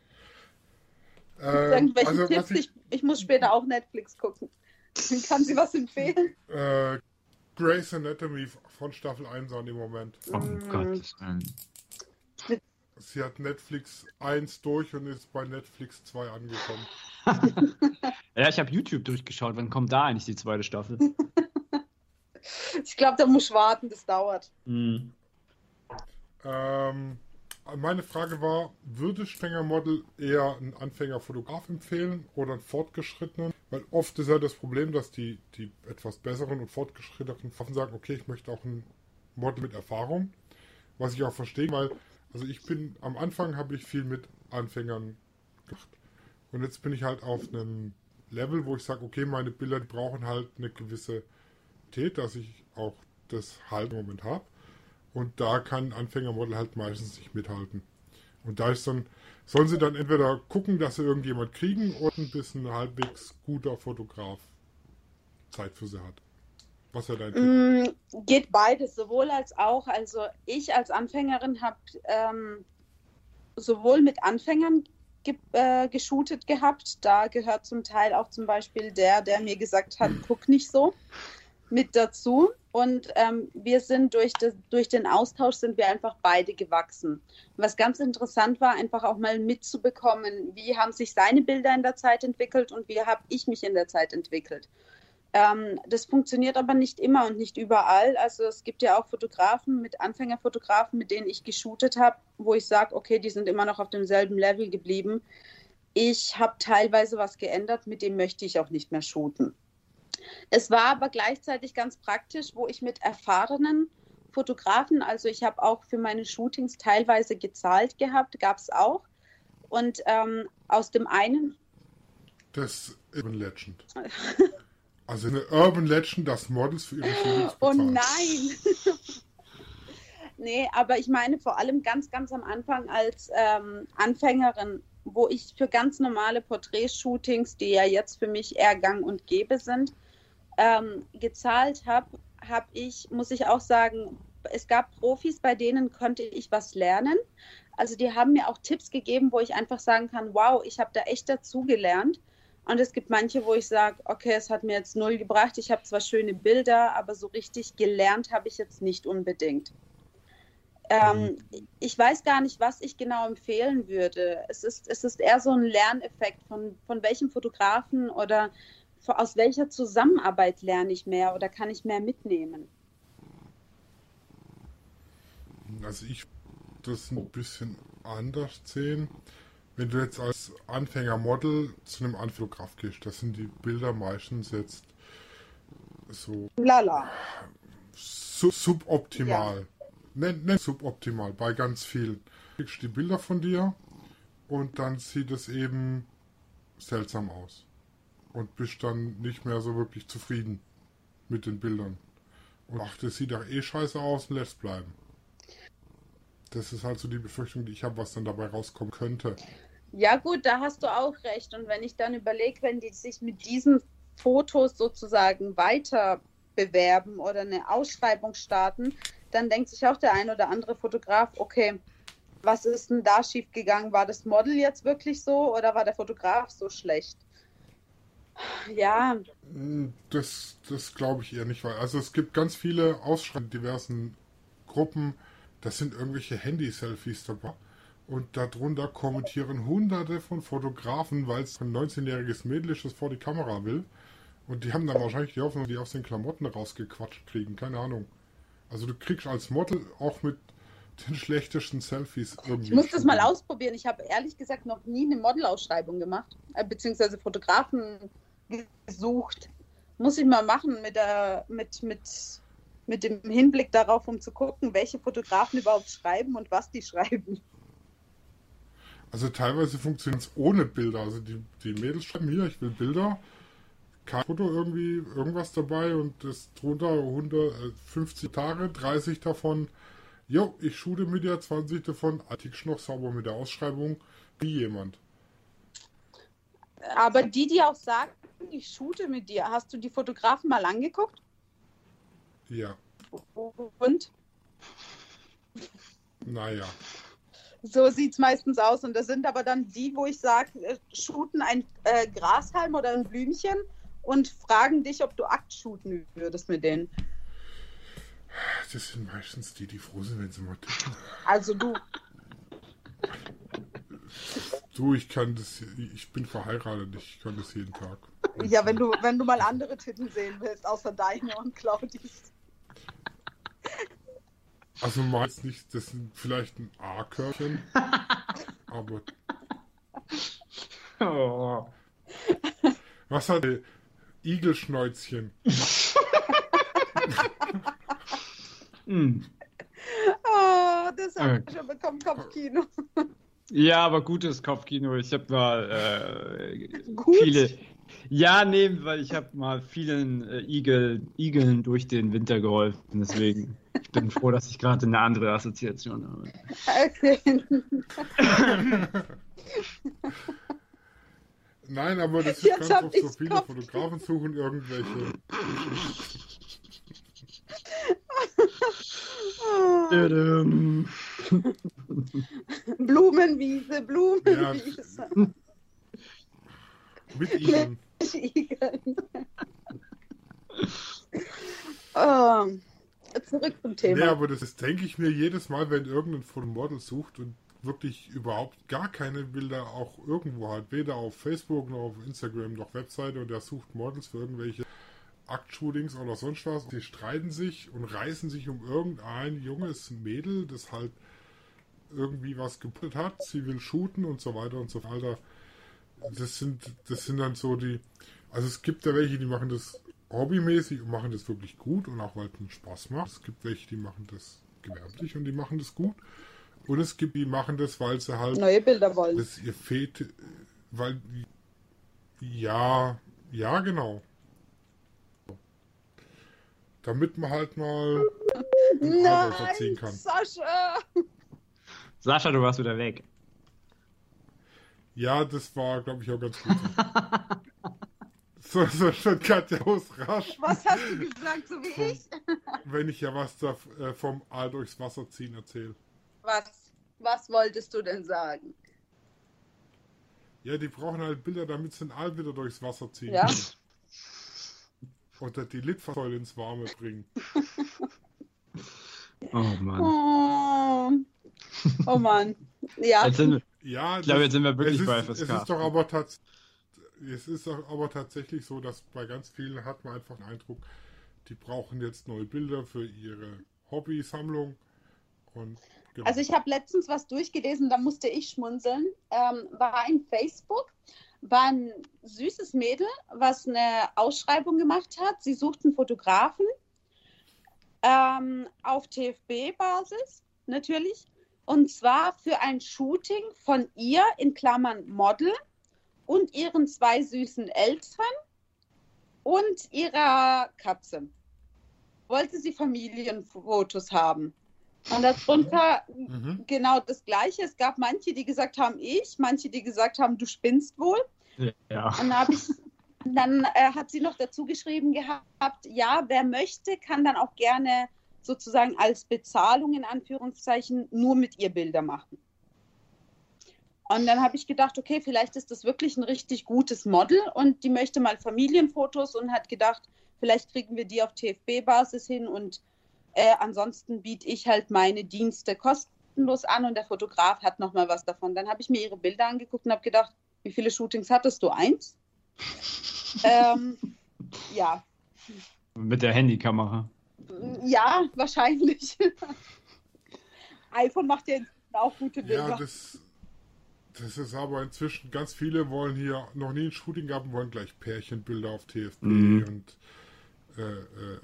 Ähm, Irgendwelche also, Tipps, ich, ich, ich muss später auch Netflix gucken. Kann sie was empfehlen? äh, Grey's Anatomy von Staffel 1 an im Moment. Oh. Gottes Willen. Sie hat Netflix 1 durch und ist bei Netflix 2 angekommen. Ja, ich habe YouTube durchgeschaut. Wann kommt da eigentlich die zweite Staffel? Ich glaube, da muss ich warten, das dauert. Hm. Ähm, meine Frage war, würde Stenger Model eher einen Anfängerfotograf empfehlen oder einen fortgeschrittenen? Weil oft ist ja das Problem, dass die, die etwas besseren und fortgeschrittenen Fotografen sagen, okay, ich möchte auch ein Model mit Erfahrung. Was ich auch verstehe, weil, also ich bin, am Anfang habe ich viel mit Anfängern gemacht. Und jetzt bin ich halt auf einem Level, wo ich sage, okay, meine Bilder brauchen halt eine gewisse Tät, dass ich auch das im Moment habe. Und da kann ein Anfängermodel halt meistens nicht mithalten. Und da ist dann, sollen sie dann entweder gucken, dass sie irgendjemand kriegen oder ein bisschen halbwegs guter Fotograf Zeit für sie hat. Was wäre dein Tipp? Mm, geht beides, sowohl als auch. Also ich als Anfängerin habe ähm, sowohl mit Anfängern ge äh, geshootet gehabt. Da gehört zum Teil auch zum Beispiel der, der mir gesagt hat, guck nicht so, mit dazu. Und ähm, wir sind durch, das, durch den Austausch sind wir einfach beide gewachsen. Was ganz interessant war, einfach auch mal mitzubekommen, wie haben sich seine Bilder in der Zeit entwickelt und wie habe ich mich in der Zeit entwickelt. Ähm, das funktioniert aber nicht immer und nicht überall. Also es gibt ja auch Fotografen mit Anfängerfotografen, mit denen ich geshootet habe, wo ich sage, okay, die sind immer noch auf demselben Level geblieben. Ich habe teilweise was geändert, mit dem möchte ich auch nicht mehr shooten. Es war aber gleichzeitig ganz praktisch, wo ich mit erfahrenen Fotografen, also ich habe auch für meine Shootings teilweise gezahlt gehabt, gab es auch. Und ähm, aus dem einen Das Urban Legend. Also eine Urban Legend, dass Models für ihre Shootings Oh nein! nee, aber ich meine vor allem ganz, ganz am Anfang als ähm, Anfängerin, wo ich für ganz normale Porträtshootings, die ja jetzt für mich eher gang und gäbe sind, ähm, gezahlt habe, habe ich, muss ich auch sagen, es gab Profis, bei denen konnte ich was lernen. Also die haben mir auch Tipps gegeben, wo ich einfach sagen kann, wow, ich habe da echt dazugelernt. Und es gibt manche, wo ich sage, okay, es hat mir jetzt null gebracht. Ich habe zwar schöne Bilder, aber so richtig gelernt habe ich jetzt nicht unbedingt. Ähm, ich weiß gar nicht, was ich genau empfehlen würde. Es ist, es ist eher so ein Lerneffekt von, von welchem Fotografen oder aus welcher Zusammenarbeit lerne ich mehr oder kann ich mehr mitnehmen. Also ich das ein bisschen anders sehen. Wenn du jetzt als Anfängermodel zu einem Anfotograf gehst, das sind die Bilder meistens jetzt so Lala. sub suboptimal. Nenn, nenn suboptimal bei ganz vielen. Du kriegst die Bilder von dir und dann sieht es eben seltsam aus. Und bist dann nicht mehr so wirklich zufrieden mit den Bildern. Und ach, das sieht doch eh scheiße aus und lässt bleiben. Das ist halt so die Befürchtung, die ich habe, was dann dabei rauskommen könnte. Ja gut, da hast du auch recht. Und wenn ich dann überlege, wenn die sich mit diesen Fotos sozusagen weiter bewerben oder eine Ausschreibung starten, dann denkt sich auch der ein oder andere Fotograf, okay, was ist denn da schiefgegangen? War das Model jetzt wirklich so oder war der Fotograf so schlecht? Ja. Das, das glaube ich eher nicht. Weil, also es gibt ganz viele Ausschreibungen in diversen Gruppen, das sind irgendwelche Handy-Selfies dabei. Und darunter kommentieren hunderte von Fotografen, weil es ein 19-jähriges Mädel ist, das vor die Kamera will. Und die haben dann wahrscheinlich die Hoffnung, die aus den Klamotten rausgequatscht kriegen. Keine Ahnung. Also du kriegst als Model auch mit den schlechtesten Selfies irgendwie. Ich muss das mal ausprobieren. Ich habe ehrlich gesagt noch nie eine Modelausschreibung gemacht, äh, beziehungsweise Fotografen gesucht. Muss ich mal machen mit, der, mit, mit, mit dem Hinblick darauf, um zu gucken, welche Fotografen überhaupt schreiben und was die schreiben. Also teilweise funktioniert es ohne Bilder. Also die, die Mädels schreiben hier, ich will Bilder, kein Foto irgendwie, irgendwas dabei und das drunter 150 Tage, 30 davon, jo, ich shoote mit dir, 20 davon, Artikel noch sauber mit der Ausschreibung, wie jemand. Aber die, die auch sagen, ich shoote mit dir, hast du die Fotografen mal angeguckt? Ja. Und? Naja. So sieht es meistens aus. Und das sind aber dann die, wo ich sage, äh, shooten ein äh, Grashalm oder ein Blümchen und fragen dich, ob du Akt shooten würdest mit denen. Das sind meistens die, die froh sind, wenn sie mal tippen. Also du. Du, ich kann das, ich bin verheiratet, ich kann das jeden Tag. Ja, wenn du, wenn du mal andere Titten sehen willst, außer deine und Claudis. Also meist nicht, das sind vielleicht ein A-Körchen, aber... Oh. Was hat der Igelschnäuzchen? Hm. Oh, das habe Okay. ich schon bekommen, Kopfkino. Ja, aber gutes Kopfkino. Ich habe mal äh, Gut? viele. Ja, nee, weil ich habe mal vielen äh, Igel, Igeln durch den Winter geholfen. Deswegen. Ich bin froh, dass ich gerade eine andere Assoziation habe. Okay. Nein, aber das ist Jetzt ganz oft so viele Kopf. Fotografen suchen irgendwelche. Blumenwiese, Blumenwiese. Mit Igeln. Igeln. oh, zurück zum Thema. Nee, aber das ist, denke ich mir jedes Mal, wenn irgendein Fotomodel sucht und wirklich überhaupt gar keine Bilder auch irgendwo hat, weder auf Facebook noch auf Instagram noch Webseite und er sucht Models für irgendwelche Aktshootings oder sonst was. Die streiten sich und reißen sich um irgendein junges Mädel, das halt irgendwie was geputtet hat, sie will shooten und so weiter und so weiter. Das sind, das sind dann so die, also es gibt ja welche, die machen das hobbymäßig und machen das wirklich gut und auch weil es einen Spaß macht. Es gibt welche, die machen das gewerblich und die machen das gut. Und es gibt die machen das, weil sie halt Neue Bilder wollen. das ihr fehlt, weil die- ja, ja genau. Damit man halt mal Nein, kann. Sascha! Sascha, du warst wieder weg. Ja, das war, glaube ich, auch ganz gut. so, so schon Katja aus rasch, Was hast du gesagt, so wie ich? wenn ich ja was da, äh, vom Aal durchs Wasser ziehen erzähle. Was, was wolltest du denn sagen? Ja, die brauchen halt Bilder, damit sie den Aal wieder durchs Wasser ziehen. Ja? Oder die Litfaßsäule ins Warme bringen. Oh Mann. Oh, oh Mann. Ja, Jetzt sind wir, Ja, ich glaube, jetzt sind wir wirklich es ist, bei es FSK. ist doch aber es ist doch aber tatsächlich so, dass bei ganz vielen hat man einfach den Eindruck, die brauchen jetzt neue Bilder für ihre Hobbysammlung. Und genau. Also ich habe letztens was durchgelesen, da musste ich schmunzeln. Ähm, war in Facebook, war ein süßes Mädel, was eine Ausschreibung gemacht hat. Sie sucht einen Fotografen ähm, auf TFB-Basis natürlich. Und zwar für ein Shooting von ihr in Klammern Model und ihren zwei süßen Eltern und ihrer Katze. Wollte sie Familienfotos haben. Und darunter Mhm. genau das Gleiche. Es gab manche, die gesagt haben, ich, manche, die gesagt haben, du spinnst wohl. Ja. Und dann, ich, dann äh, hat sie noch dazu geschrieben gehabt, ja, wer möchte, kann dann auch gerne sozusagen als Bezahlung in Anführungszeichen nur mit ihr Bilder machen. Und dann habe ich gedacht, okay, vielleicht ist das wirklich ein richtig gutes Model und die möchte mal Familienfotos und hat gedacht, vielleicht kriegen wir die auf TFB-Basis hin und äh, ansonsten biete ich halt meine Dienste kostenlos an und der Fotograf hat nochmal was davon. Dann habe ich mir ihre Bilder angeguckt und habe gedacht, wie viele Shootings hattest du? Eins? ähm, ja, Mit der Handykamera. Ja, wahrscheinlich. iPhone macht ja auch gute Bilder. Ja, das, das ist aber inzwischen, ganz viele wollen hier noch nie ein Shooting gehabt und wollen gleich Pärchenbilder auf TFP Mhm. und äh, äh,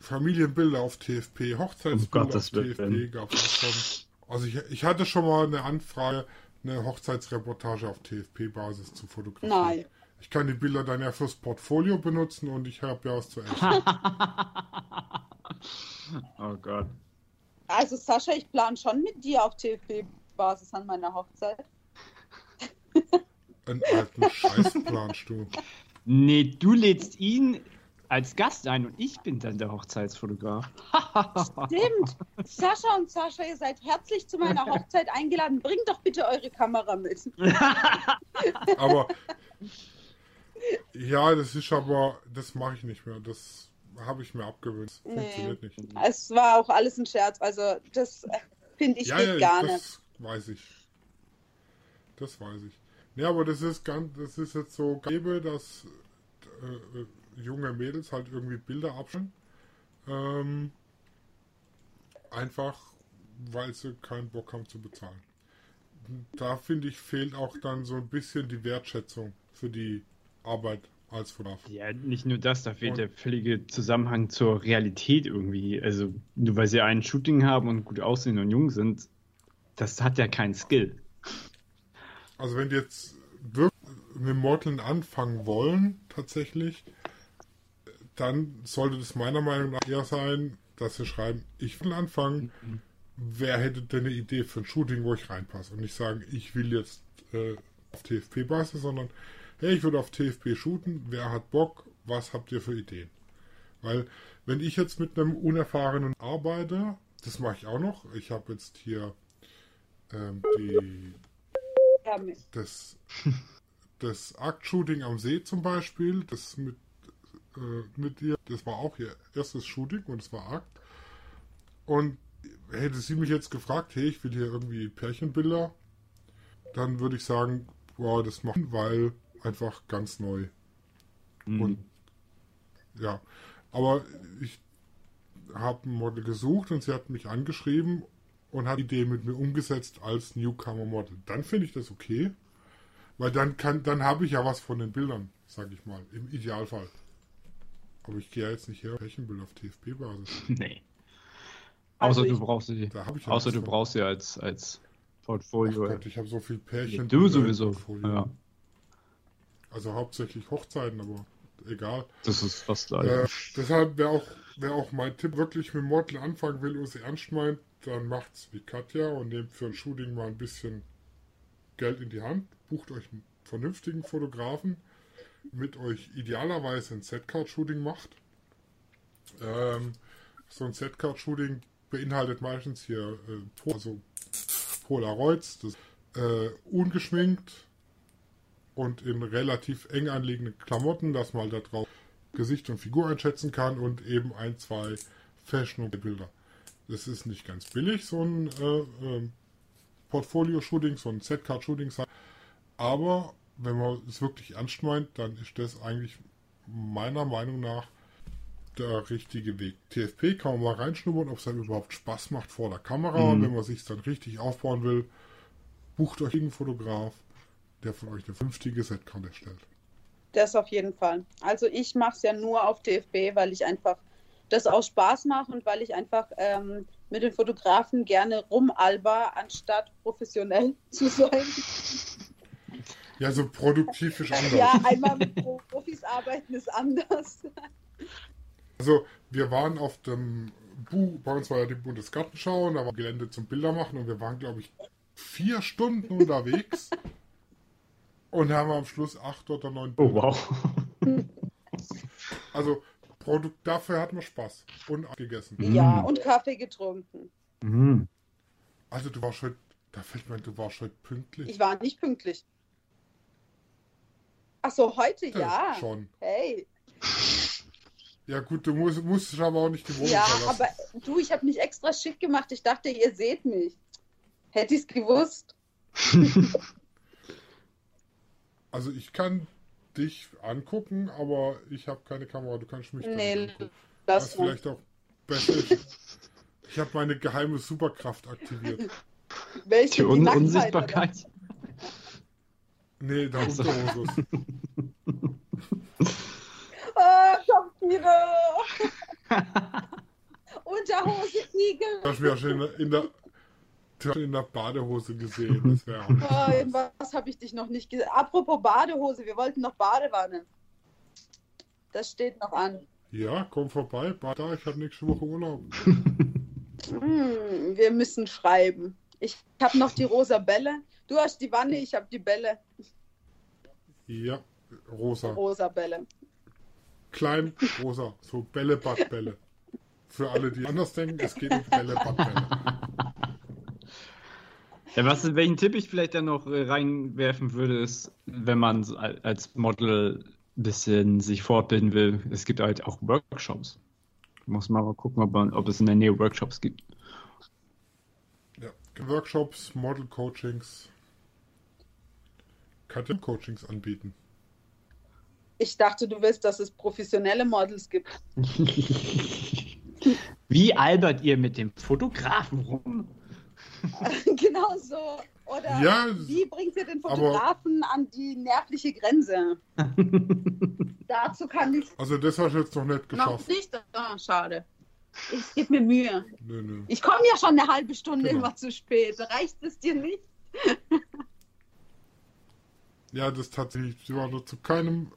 Familienbilder auf TFP, Hochzeitsbilder Gottes auf TFP gab es schon. Also ich, ich hatte schon mal eine Anfrage, eine Hochzeitsreportage auf TFP-Basis zu fotografieren. Nein. Ich kann die Bilder dann ja fürs Portfolio benutzen und ich habe ja was zu essen. oh Gott. Also Sascha, ich plane schon mit dir auf TFB-Basis an meiner Hochzeit. Einen alten Scheiß planst du. Nee, du lädst ihn als Gast ein und ich bin dann der Hochzeitsfotograf. Stimmt. Sascha und Sascha, ihr seid herzlich zu meiner Hochzeit eingeladen. Bringt doch bitte eure Kamera mit. Aber ja, das ist aber, das mache ich nicht mehr. Das habe ich mir abgewöhnt. Das Nee. Funktioniert nicht. Es war auch alles ein Scherz. Also das äh, finde ich ja, geht ja, gar das nicht. weiß ich. Das weiß ich. Ja, aber das ist ganz, das ist jetzt so gäbe, dass äh, äh, junge Mädels halt irgendwie Bilder abschauen. Ähm, einfach, weil sie keinen Bock haben zu bezahlen. Da finde ich, fehlt auch dann so ein bisschen die Wertschätzung für die Arbeit als Fotograf. Ja, nicht nur das, da fehlt Und- der völlige Zusammenhang zur Realität irgendwie. Also, nur weil sie ein Shooting haben und gut aussehen und jung sind, das hat ja keinen Skill. Also wenn die jetzt wirklich mit Modeln anfangen wollen, tatsächlich, dann sollte das meiner Meinung nach eher sein, dass sie schreiben, ich will anfangen, wer hätte denn eine Idee für ein Shooting, wo ich reinpasse? Und nicht sagen, ich will jetzt äh, auf TFP-Basis, sondern hey, ich würde auf TFP shooten, wer hat Bock, was habt ihr für Ideen? Weil wenn ich jetzt mit einem Unerfahrenen arbeite, das mache ich auch noch, ich habe jetzt hier ähm, die das, das Act-Shooting am See zum Beispiel, das mit, äh, mit ihr, das war auch ihr erstes Shooting und es war Akt. Und hätte sie mich jetzt gefragt, hey, ich will hier irgendwie Pärchenbilder, dann würde ich sagen, wow, das machen, weil einfach ganz neu. Mhm. Und ja, aber ich habe ein Model gesucht und sie hat mich angeschrieben und hat die Idee mit mir umgesetzt als Newcomer-Model. Dann finde ich das okay, weil dann kann, dann habe ich ja was von den Bildern, sage ich mal, im Idealfall. Aber ich gehe ja jetzt nicht her, Pärchenbild auf TFP-Basis. Nee. Also Außer du ich- brauchst sie. Da habe ich ja Außer du von. brauchst sie als, als Ach Portfolio. Gott, ich habe so viel Pärchen. du sowieso. Portfolio. Ja, Also hauptsächlich Hochzeiten, aber egal. das ist fast gleich. Äh, deshalb wäre auch, wär auch mein Tipp, wirklich mit Model anfangen will und sie ernst meint, dann macht's wie Katja und nehmt für ein Shooting mal ein bisschen Geld in die Hand, bucht euch einen vernünftigen Fotografen, mit euch idealerweise ein Setcard-Shooting macht. Ähm, so ein Setcard-Shooting beinhaltet meistens hier äh, also Polaroids, das, äh, ungeschminkt und in relativ eng anliegenden Klamotten, dass man da drauf Gesicht und Figur einschätzen kann und eben ein, zwei Fashion-Bilder. Das ist nicht ganz billig, so ein äh, ähm, Portfolio-Shooting, so ein Setcard-Shooting, aber wenn man es wirklich ernst meint, dann ist das eigentlich meiner Meinung nach der richtige Weg. TFP kann man mal reinschnuppern, ob es dann überhaupt Spaß macht vor der Kamera. Mhm. Wenn man sich dann richtig aufbauen will, bucht euch einen Fotograf, der von euch eine vernünftige Setcard erstellt. Das auf jeden Fall. Also ich mache es ja nur auf TFB, weil ich einfach das aus Spaß mache und weil ich einfach ähm, mit den Fotografen gerne rumalber, anstatt professionell zu sein. Ja, so produktiv ist anders. Ja, einmal mit Profis arbeiten ist anders. Also, wir waren auf dem Bu bei uns war ja die Bundesgartenschau und da war Gelände zum Bilder machen und wir waren, glaube ich, vier Stunden unterwegs und haben am Schluss acht oder neun Oh, Bilder. wow. Also Produkt, dafür hatten wir Spaß und gegessen. Ja, Mm. und Kaffee getrunken. Mhm. Also du warst heute, da fällt mir, du warst heute pünktlich. Ich war nicht pünktlich. Ach so, heute Äh, ja. Schon. Hey. Ja gut, du musst, musst aber auch nicht die Wohnung Ja, verlassen. aber du, ich habe mich extra schick gemacht. Ich dachte, ihr seht mich. Hätte ich es gewusst. Also ich kann dich angucken, aber ich habe keine Kamera. Du kannst mich Nee, nicht angucken. Was lass mal. vielleicht auch besser ist. Ich habe meine geheime Superkraft aktiviert. Welche Die Un Nacktheit, Unsichtbarkeit. Nee, der Also. Unterhosus. oder? Ah, Vampire. Unterhose, Igel. Mich ja schon in der, in der, du hast in der Badehose gesehen. Das wäre auch Oh, was habe ich dich noch nicht gesehen? Apropos Badehose, wir wollten noch Badewanne. Das steht noch an. Ja, komm vorbei, bad da, ich habe nächste Woche Urlaub. Hm, wir müssen schreiben. Ich habe noch die rosa Bälle. Du hast die Wanne, ich habe die Bälle. Ja, rosa. Rosa Bälle. Klein, rosa. So Bälle, Badbälle. Für alle, die anders denken, es geht um Bälle, Badbälle. Ja, was, welchen Tipp ich vielleicht dann noch äh, reinwerfen würde, ist, wenn man als Model ein bisschen sich fortbilden will, es gibt halt auch Workshops. Muss man mal gucken, ob, man, ob es in der Nähe Workshops gibt. Ja. Workshops, Model-Coachings. Katja Coachings anbieten. Ich dachte, du willst, dass es professionelle Models gibt. Wie albert ihr mit dem Fotografen rum? genau so. Oder Ja, wie bringt ihr den aber- Fotografen an die nervliche Grenze? Dazu kann ich Also das hast du jetzt noch nicht noch geschafft. nicht. Ah, schade. Ich gebe mir Mühe. Nö, nö. Ich komme ja schon eine halbe Stunde Genau. immer zu spät. Reicht es dir nicht? Ja, das tatsächlich, sie war nur zu keinem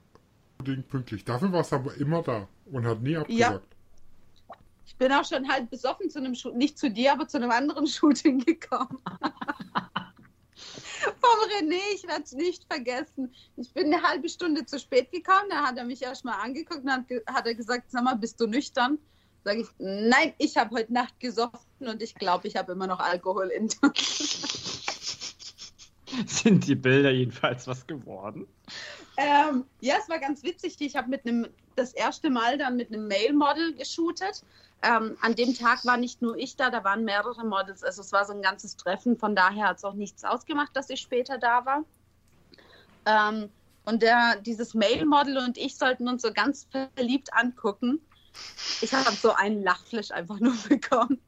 Ding pünktlich. Dafür war es aber immer da und hat nie abgesagt. Ich bin auch schon halb besoffen zu einem Shoot, nicht zu dir, aber zu einem anderen Shooting gekommen. Vom René, ich werde es nicht vergessen. Ich bin eine halbe Stunde zu spät gekommen, da hat er mich erstmal angeguckt und hat, hat er gesagt, sag mal, bist du nüchtern? Sage ich, nein, ich habe heute Nacht gesoffen und ich glaube, ich habe immer noch Alkohol in. Sind die Bilder jedenfalls was geworden? Ähm, ja, es war ganz witzig. Ich habe mit einem das erste Mal dann mit einem Male-Model geshootet. Ähm, an dem Tag war nicht nur ich da, da waren mehrere Models. Also es war so ein ganzes Treffen. Von daher hat es auch nichts ausgemacht, dass ich später da war. Ähm, und der, dieses Male-Model und ich sollten uns so ganz verliebt angucken. Ich habe so einen Lachflash einfach nur bekommen.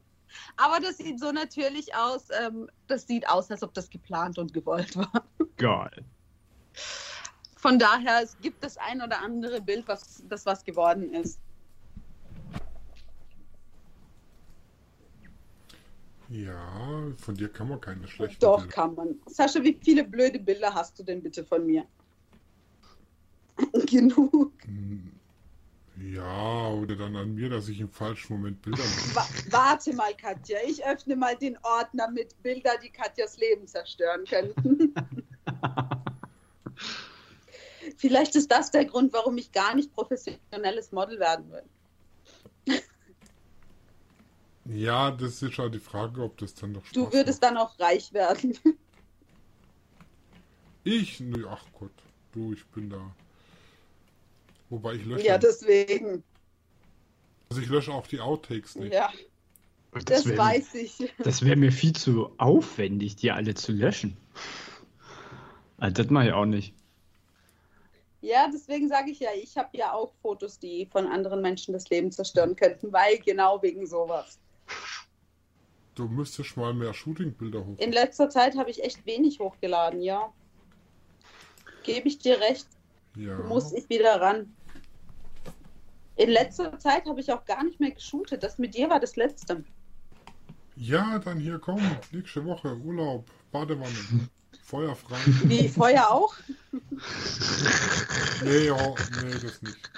Aber das sieht so natürlich aus. Ähm, das sieht aus, als ob das geplant und gewollt war. Geil. Von daher, es gibt das ein oder andere Bild, was das was geworden ist. Ja, von dir kann man keine schlechten Doch, Bilder. kann man. Sascha, wie viele blöde Bilder hast du denn bitte von mir? Genug. Ja, oder dann an mir, dass ich im falschen Moment Bilder mache. Wa warte mal, Katja. Ich öffne mal den Ordner mit Bilder, die Katjas Leben zerstören könnten. Vielleicht ist das der Grund, warum ich gar nicht professionelles Model werden will. Ja, das ist schon die Frage, ob das dann noch Spaß Du würdest dann auch reich werden. macht. Ich? Nö, ach Gott. Du, ich bin da. Wobei ich lösche. Ja, deswegen. also ich lösche auch die Outtakes nicht. Ja, das, wär- weiß ich. Das wäre mir viel zu aufwendig, die alle zu löschen. Also das mache ich auch nicht. Ja, deswegen sage ich ja, ich habe ja auch Fotos, die von anderen Menschen das Leben zerstören könnten, weil genau wegen sowas. Du müsstest mal mehr Shootingbilder hoch. In letzter Zeit habe ich echt wenig hochgeladen, ja. Gebe ich dir recht, Ja. muss ich wieder ran. In letzter Zeit habe ich auch gar nicht mehr geshootet. Das mit dir war das letzte. ja, dann hier komm. Nächste Woche Urlaub, Badewanne, feuerfrei. Wie Feuer auch? Nee, ja, nee, das nicht.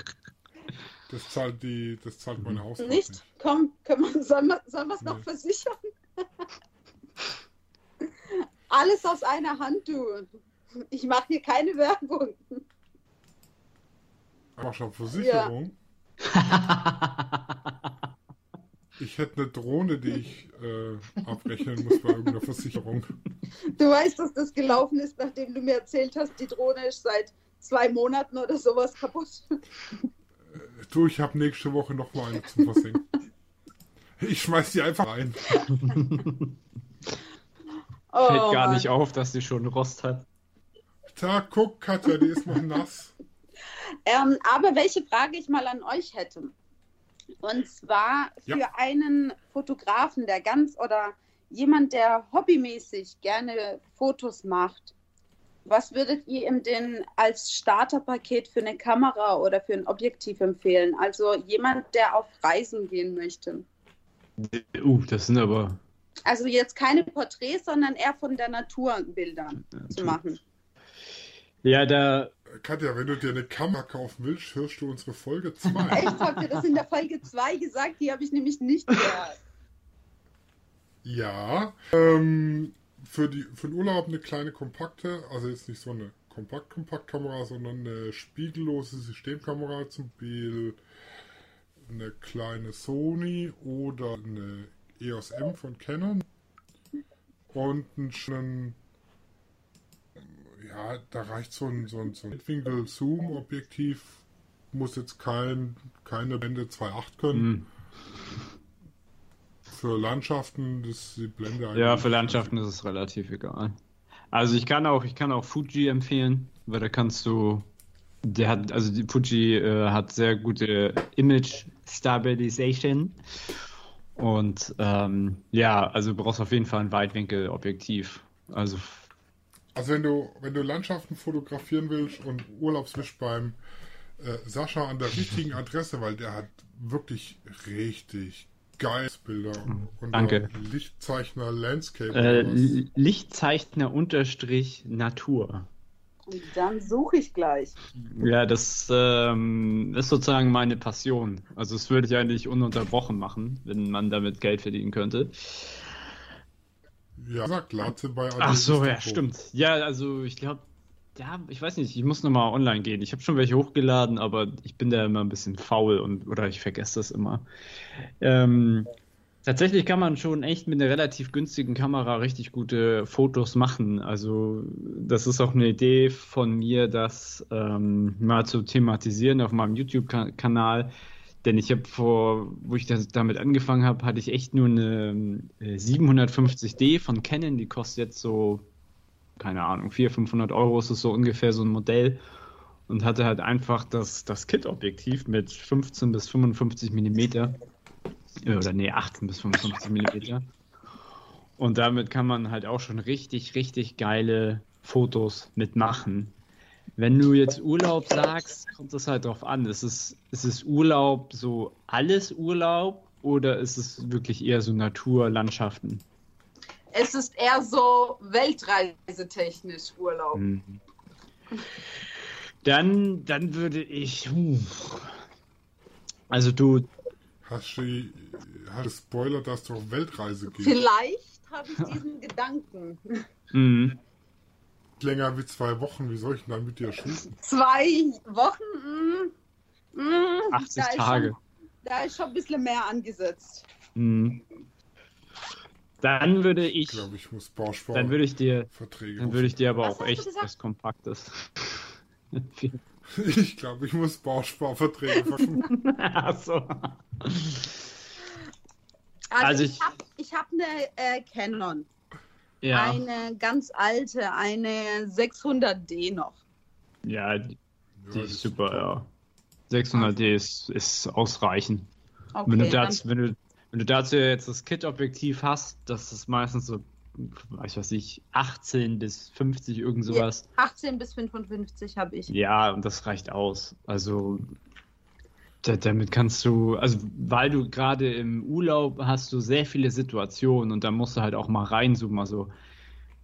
Das zahlt die, das zahlt meine Hausfrau Nicht? nicht. Komm, können wir, sollen wir es noch Nee. versichern? Alles aus einer Hand, du. Ich mache hier keine Werbung. Aber schon Versicherung. Ich hätte eine Drohne, die ich äh, abrechnen muss bei irgendeiner Versicherung. Du weißt, dass das gelaufen ist, nachdem du mir erzählt hast, die Drohne ist seit zwei Monaten oder sowas kaputt. Du, ich habe nächste Woche noch mal eine zum Versenken. Ich schmeiß die einfach rein. Oh, Fällt gar Mann. nicht auf, dass sie schon Rost hat. Da, guck, Katja, die ist noch nass. Ähm, aber welche Frage ich mal an euch hätte. Und zwar für Ja. einen Fotografen, der ganz oder jemand, der hobbymäßig gerne Fotos macht. Was würdet ihr ihm denn als Starterpaket für eine Kamera oder für ein Objektiv empfehlen? Also jemand, der auf Reisen gehen möchte. Uh, das sind aber. Also jetzt keine Porträts, sondern eher von der Natur Bilder zu machen. Ja, da. Katja, wenn du dir eine Kamera kaufen willst, hörst du unsere Folge 2. Echt, habt ihr das in der Folge 2 gesagt? Die habe ich nämlich nicht gehört. Ja. Ähm, für, die, für den Urlaub eine kleine kompakte, also jetzt nicht so eine Kompakt-Kompaktkamera, sondern eine spiegellose Systemkamera, zum Beispiel eine kleine Sony oder eine EOS M von Canon und einen schönen, ja, da reicht so ein, so ein, so ein Weitwinkel-Zoom-Objektiv, muss jetzt kein, keine Blende 2.8 können. Hm. Für Landschaften ist die Blende Ja, eigentlich- für Landschaften ist es relativ egal. Also ich kann auch, ich kann auch Fuji empfehlen, weil da kannst du, der hat, also die Fuji äh, hat sehr gute Image Stabilization und ähm, ja, also du brauchst auf jeden Fall ein Weitwinkelobjektiv. Also Also wenn du, wenn du Landschaften fotografieren willst und Urlaubswisch beim äh, Sascha an der richtigen Adresse, weil der hat wirklich richtig geile Bilder. Und Danke. Lichtzeichner Landscape. äh, Lichtzeichner unterstrich Natur. Und dann suche ich gleich. Ja, das ähm, ist sozusagen meine Passion. Also das würde ich eigentlich ununterbrochen machen, wenn man damit Geld verdienen könnte. Ja, sagt Latze bei Ach so, ja, stimmt. Ja, also ich glaube, ja, ich weiß nicht, ich muss nochmal online gehen. Ich habe schon welche hochgeladen, aber ich bin da immer ein bisschen faul und oder ich vergesse das immer. Ähm, tatsächlich kann man schon echt mit einer relativ günstigen Kamera richtig gute Fotos machen. Also das ist auch eine Idee von mir, das ähm, mal zu thematisieren auf meinem YouTube-Kanal. Denn ich habe vor, wo ich das damit angefangen habe, hatte ich echt nur eine äh, 750D von Canon, die kostet jetzt so, keine Ahnung, 400, 500 Euro ist es so ungefähr so ein Modell und hatte halt einfach das, das Kit-Objektiv mit 15 bis 55 Millimeter äh, oder nee, 18 bis 55 Millimeter. Und damit kann man halt auch schon richtig, richtig geile Fotos mitmachen. Wenn du jetzt Urlaub sagst, kommt es halt drauf an. Ist es, ist es Urlaub so alles Urlaub oder ist es wirklich eher so Naturlandschaften? Es ist eher so weltreisetechnisch Urlaub. Mhm. Dann, dann würde ich. Also du. Hast du hast du Spoiler, dass du auf Weltreise gehst? Vielleicht habe ich diesen Gedanken. Mhm. Länger wie zwei Wochen, wie soll ich denn da mit dir shooten? Zwei Wochen, mm, mm, 80 da ist Tage. Schon, da ist schon ein bisschen mehr angesetzt. Mhm. Dann würde ich. Ich glaube, ich muss Bauspar Dann würde ich dir. Verträge Dann würde ich dir aber auch echt was Kompaktes. Ich glaube, ich muss Bausparverträge verschieben. Achso. Also, Also ich ich- habe ich hab eine äh, Canon, Ja. eine ganz alte, eine 600D noch. Ja, die, die Ja, ist super, ja. 600D ist, ist ausreichend. Okay, wenn, du dazu, wenn, du, wenn du dazu jetzt das Kit-Objektiv hast, das ist meistens so, ich weiß nicht, 18 bis 50, irgend sowas. 18 bis 55 habe ich. Ja, und das reicht aus. Also damit kannst du, also weil du gerade im Urlaub hast du sehr viele Situationen und da musst du halt auch mal reinzoomen. Also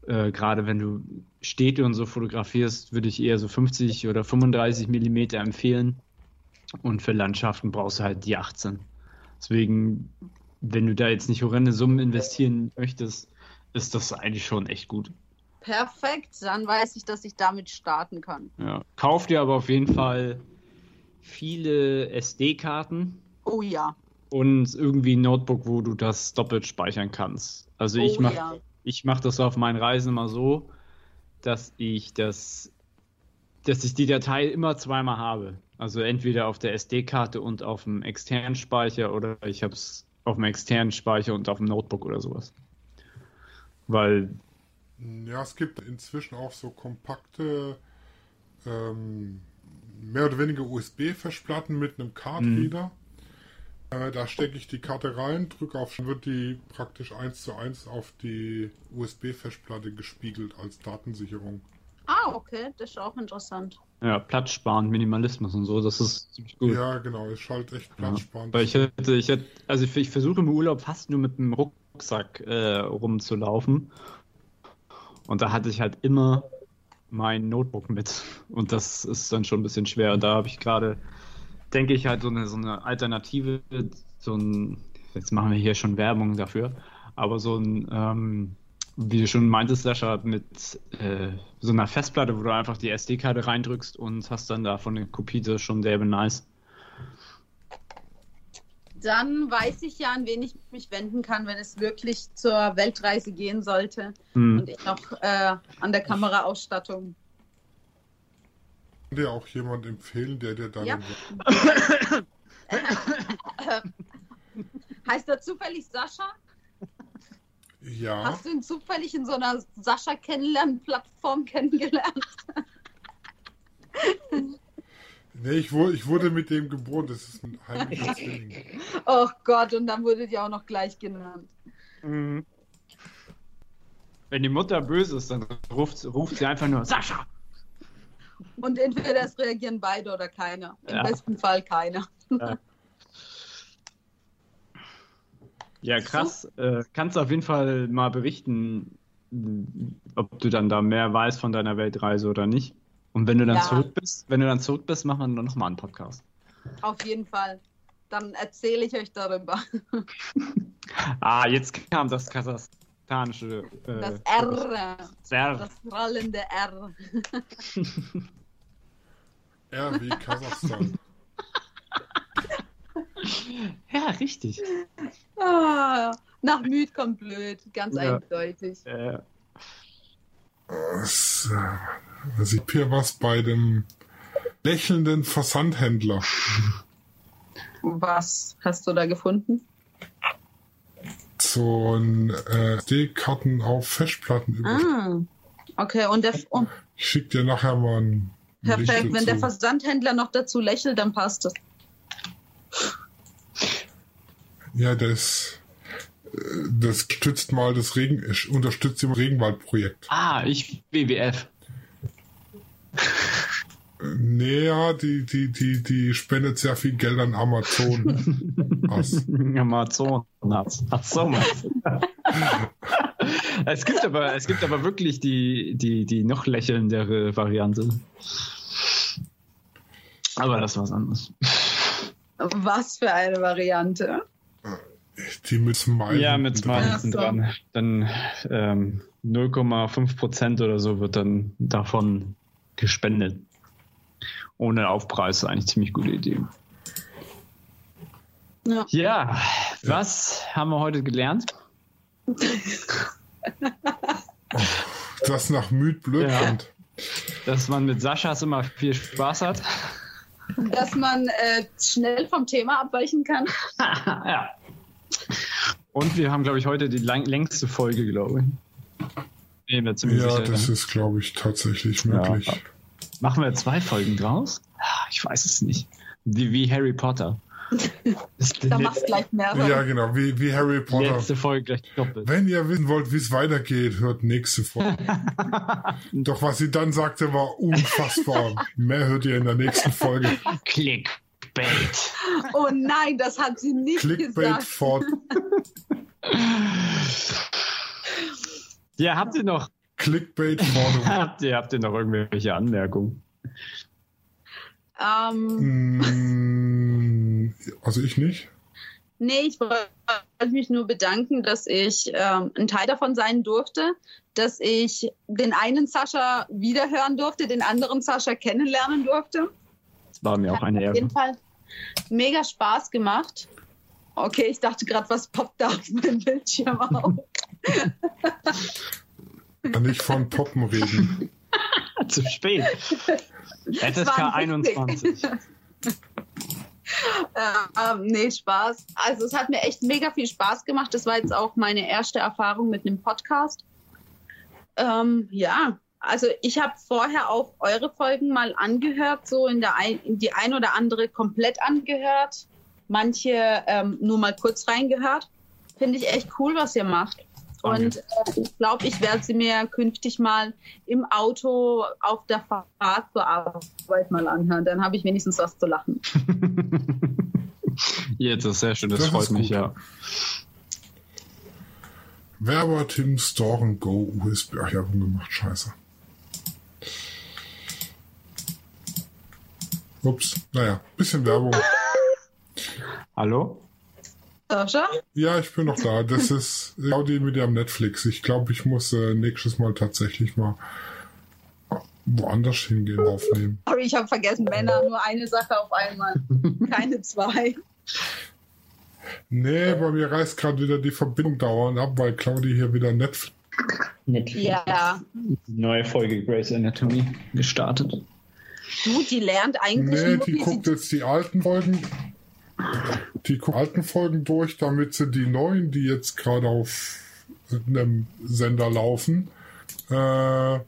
äh, gerade wenn du Städte und so fotografierst, würde ich eher so 50 oder 35 Millimeter empfehlen. Und für Landschaften brauchst du halt die 18. Deswegen, wenn du da jetzt nicht horrende Summen investieren möchtest, ist das eigentlich schon echt gut. Perfekt, dann weiß ich, dass ich damit starten kann. Ja. Kauf dir aber auf jeden Fall viele SD-Karten Oh ja. und irgendwie ein Notebook, wo du das doppelt speichern kannst. Also ich oh mache ja. ich mache das auf meinen Reisen immer so, dass ich das, dass ich die Datei immer zweimal habe. Also entweder auf der SD-Karte und auf dem externen Speicher oder ich habe es auf dem externen Speicher und auf dem Notebook oder sowas. Weil, Ja, es gibt inzwischen auch so kompakte, ähm, mehr oder weniger USB-Festplatten mit einem Card-Reader. Äh, da stecke ich die Karte rein, drücke auf, dann wird die praktisch eins zu eins auf die USB-Festplatte gespiegelt als Datensicherung. Ah, okay, das ist auch interessant. ja, Platz sparen, Minimalismus und so, das ist ziemlich gut. Ja, genau, ist halt echt platzsparend. Weil ich hätte, ich hätte, also ich, ich versuche im Urlaub fast nur mit einem Rucksack äh, rumzulaufen. Und da hatte ich halt immer mein Notebook mit. Und das ist dann schon ein bisschen schwer. Und da habe ich gerade, denke ich, halt so eine, so eine Alternative, so ein, jetzt machen wir hier schon Werbung dafür, aber so ein, ähm, wie du schon meintest, Sascha, mit äh, so einer Festplatte, wo du einfach die SD-Karte reindrückst und hast dann davon eine Kopie, das schon sehr nice. Dann weiß ich ja, an wen ich mich wenden kann, wenn es wirklich zur Weltreise gehen sollte Hm. und ich noch äh, an der Kameraausstattung. Kann dir auch jemand empfehlen, der dir dann. Ja. Heißt er zufällig Sascha? Ja, Hast du ihn zufällig in so einer Sascha-Kennenlernen-Plattform kennengelernt? nee, ich, wurde, ich wurde mit dem geboren, das ist ein heimlicher Zwilling. Oh Gott, und dann wurde die auch noch gleich genannt. Mhm. Wenn die Mutter böse ist, dann ruft, ruft sie einfach nur Sascha. Und entweder es reagieren beide oder keiner. Im Ja. besten Fall keiner. Ja, krass. Äh, kannst du auf jeden Fall mal berichten, ob du dann da mehr weißt von deiner Weltreise oder nicht. Und wenn du dann Ja. zurück bist, wenn du dann zurück bist, machen wir dann nochmal einen Podcast. Auf jeden Fall. Dann erzähle ich euch darüber. Ah, jetzt kam das kasachstanische. Äh, Das R. R. Das rollende R. R wie Kasachstan. Ja, richtig. Ah, nach müd kommt blöd. Ganz Ja. eindeutig. Äh, Äh, also ich hier was bei dem lächelnden Versandhändler. Was hast du da gefunden? So ein äh, SD-Karten auf Festplatten über. Ah. Okay, und der. Oh, Ich schick dir nachher mal ein perfekt. Wenn der. Versandhändler noch dazu lächelt, dann passt es. Ja, das, das stützt mal das Regen, ich unterstützt im Regenwaldprojekt. ah, ich WWF. Äh, Nee, ja, die, die, die, die spendet sehr viel Geld an Amazon. Amazon. Ach so, es gibt aber, es gibt aber wirklich die, die, die noch lächelndere Variante. Aber das ist was anderes. Was für eine Variante. Die mit Smile. Ja, mit. Smile hinten so. dran. Dann ähm, 0,5 Prozent oder so wird dann davon gespendet. Ohne Aufpreis ist eigentlich eine ziemlich gute Idee. Ja. Ja, was haben wir heute gelernt? Das nach müd blöd Ja. kommt. Dass man mit Saschas immer viel Spaß hat. Dass man äh, schnell vom Thema abweichen kann. ja. Und wir haben, glaube ich, heute die lang längste Folge, glaube ich. Ziemlich Ja, sicher. das ist, glaube ich, tatsächlich möglich. Ja. Machen wir zwei Folgen draus? Ich weiß es nicht. Wie, wie Harry Potter. Da machst gleich mehrere. Ja, genau, wie, wie Harry Potter. letzte Folge gleich doppelt. Wenn ihr wissen wollt, wie es weitergeht, hört nächste Folge. Doch was sie dann sagte, war unfassbar. Mehr hört ihr in der nächsten Folge. Clickbait. Oh nein, das hat sie nicht Clickbait gesagt. fort. Ja, habt ihr noch, Clickbait fort. habt ihr, habt ihr noch irgendwelche Anmerkungen? Ähm, Mm, Also ich nicht. nee, ich wollte mich nur bedanken, dass ich ähm, ein Teil davon sein durfte, dass ich den einen Sascha wiederhören durfte, den anderen Sascha kennenlernen durfte. Das war mir auch eine Auf Ehre. jeden Fall mega Spaß gemacht. Okay, ich dachte gerade, was poppt da auf meinem Bildschirm auf? Kann nicht von Poppen reden. Zu spät. FSK war 21. Äh, ähm, nee, Spaß. Also es hat mir echt mega viel Spaß gemacht. Das war jetzt auch meine erste Erfahrung mit einem Podcast. Ähm, ja, also ich habe vorher auch eure Folgen mal angehört, so in der ein, in die ein oder andere komplett angehört, manche ähm, nur mal kurz reingehört. Finde ich echt cool, was ihr macht. Und äh, ich glaube, ich werde sie mir künftig mal im Auto auf der Fahrt zur Arbeit mal anhören. Dann habe ich wenigstens was zu lachen. Jetzt ist sehr schön, das, Das freut mich, gut. ja. Werber Tim Store and Go USB. Ach, Werbung gemacht. Scheiße. Ups. Naja, bisschen Werbung. Hallo? Sascha? Ja, ich bin noch da. Das ist Claudi mit ihrem Netflix. Ich glaube, ich muss äh, nächstes Mal tatsächlich mal woanders hingehen aufnehmen. Sorry, ich habe vergessen, Männer, nur eine Sache auf einmal. Keine zwei. Nee, bei mir reißt gerade wieder die Verbindung dauernd ab, weil Claudi hier wieder Netflix. Netflix. Ja. Neue Folge Grey's Anatomy gestartet. Du, die lernt eigentlich Nee, nur, die wie guckt sie... jetzt die alten Folgen. Die guckt alten Folgen durch, damit sie die neuen, die jetzt gerade auf einem Sender laufen, äh,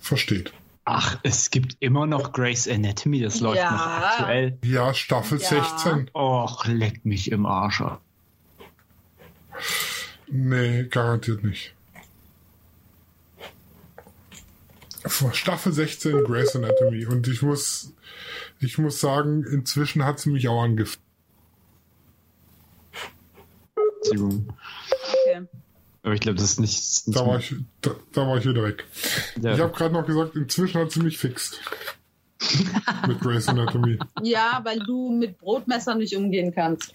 versteht. Ach, es gibt immer noch Grey's Anatomy, das läuft Ja. noch aktuell. Ja, Staffel Ja. 16. Och, leck mich im Arsch. Nee, garantiert nicht. Staffel 16 Grey's Anatomy. Und ich muss, ich muss sagen, inzwischen hat sie mich auch angefangen. Okay. Aber ich glaube, das ist nicht. Da war ich, da, da war ich wieder weg. Ja. Ich habe gerade noch gesagt, inzwischen hat sie mich fixt. Mit Grey's Anatomy. Ja, weil du mit Brotmessern nicht umgehen kannst.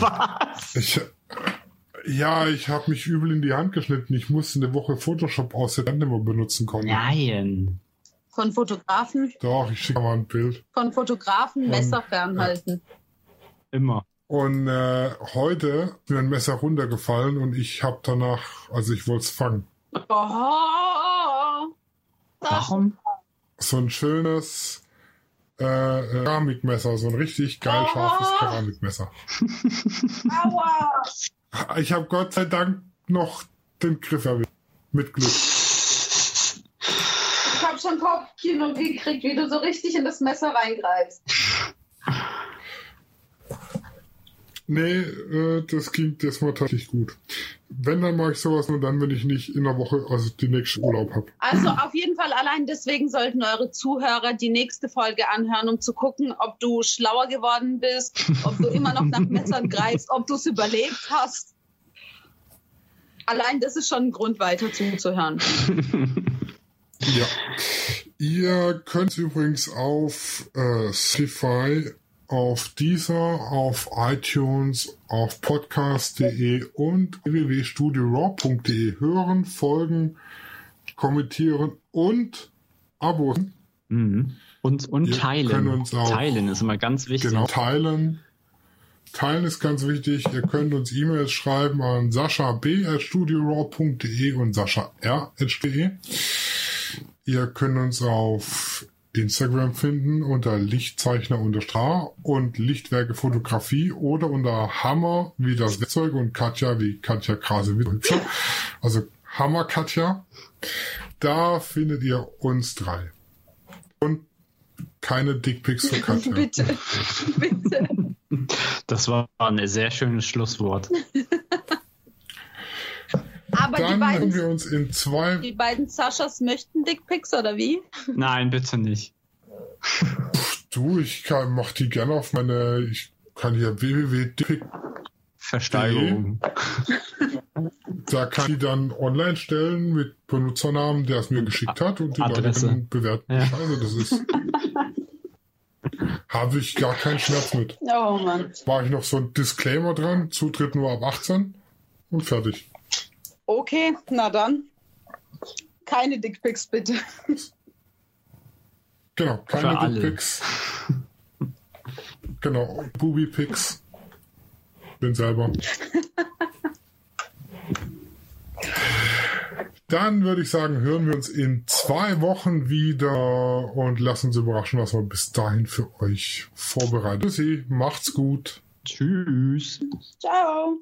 Was? Ich, ja, ich habe mich übel in die Hand geschnitten. Ich musste eine Woche Photoshop aus der Hand mehr benutzen können. Nein. Von Fotografen, Doch, ich schicke mal ein Bild. von Fotografen Messer fernhalten. Immer. Und äh, heute ist mir ein Messer runtergefallen und ich habe danach, also ich wollte es fangen. Oh. Warum? So ein schönes äh, Keramikmesser, so ein richtig geil scharfes Oh. Keramikmesser. Aua. Ich habe Gott sei Dank noch den Griff erwischt. Mit Glück. Ich habe schon Kopfkino gekriegt, wie du so richtig in das Messer reingreifst. Nee, äh, das ging das mal tatsächlich gut. Wenn, dann mache ich sowas nur dann, wenn ich nicht in der Woche, also die nächste Urlaub habe. Also auf jeden Fall allein deswegen sollten eure Zuhörer die nächste Folge anhören, um zu gucken, ob du schlauer geworden bist, ob du immer noch nach Messern greifst, ob du es überlebt hast. Allein das ist schon ein Grund, weiter zuzuhören. Ja. Ihr könnt übrigens auf äh, Spotify, auf Deezer, auf iTunes, auf podcast.de und www.studioraw.de hören, folgen, kommentieren und abonnieren. Mhm. Und, und Wir teilen. auch- teilen ist immer ganz wichtig. Genau, teilen. Teilen ist ganz wichtig. Ihr könnt uns E-Mails schreiben an saschab.studioraw.de und sascha.r.de. Ihr könnt uns auf Instagram finden unter Lichtzeichner Star und Lichtwerke Fotografie oder unter Hammer wie das Werkzeug und Katja wie Katja Krase wie Hübscher. Also Hammer Katja. Da findet ihr uns drei. Und keine Dickpics für Katja. bitte, bitte. Das war ein sehr schönes Schlusswort. Aber die Dann hören wir beiden, uns in zwei. die beiden Saschas möchten Dickpics oder wie? Nein, bitte nicht. Du, ich kann, mach die gerne auf meine. Ich kann hier www.dickpic. Versteigerung. da kann ich die dann online stellen mit Benutzernamen, der es mir geschickt hat und die Adresse. Leute können bewerten. Ja. Scheiße, das ist. Habe ich gar keinen Schmerz mit. Oh Mann. War ich noch so ein Disclaimer dran, Zutritt nur ab 18 und fertig. Okay, na dann. Keine Dickpics bitte. Genau, keine. Dickpics. Genau, Booby-Pics. Bin selber. Dann würde ich sagen, hören wir uns in zwei Wochen wieder und lassen uns überraschen, was wir bis dahin für euch vorbereiten. Tschüssi, macht's gut. Tschüss. Ciao.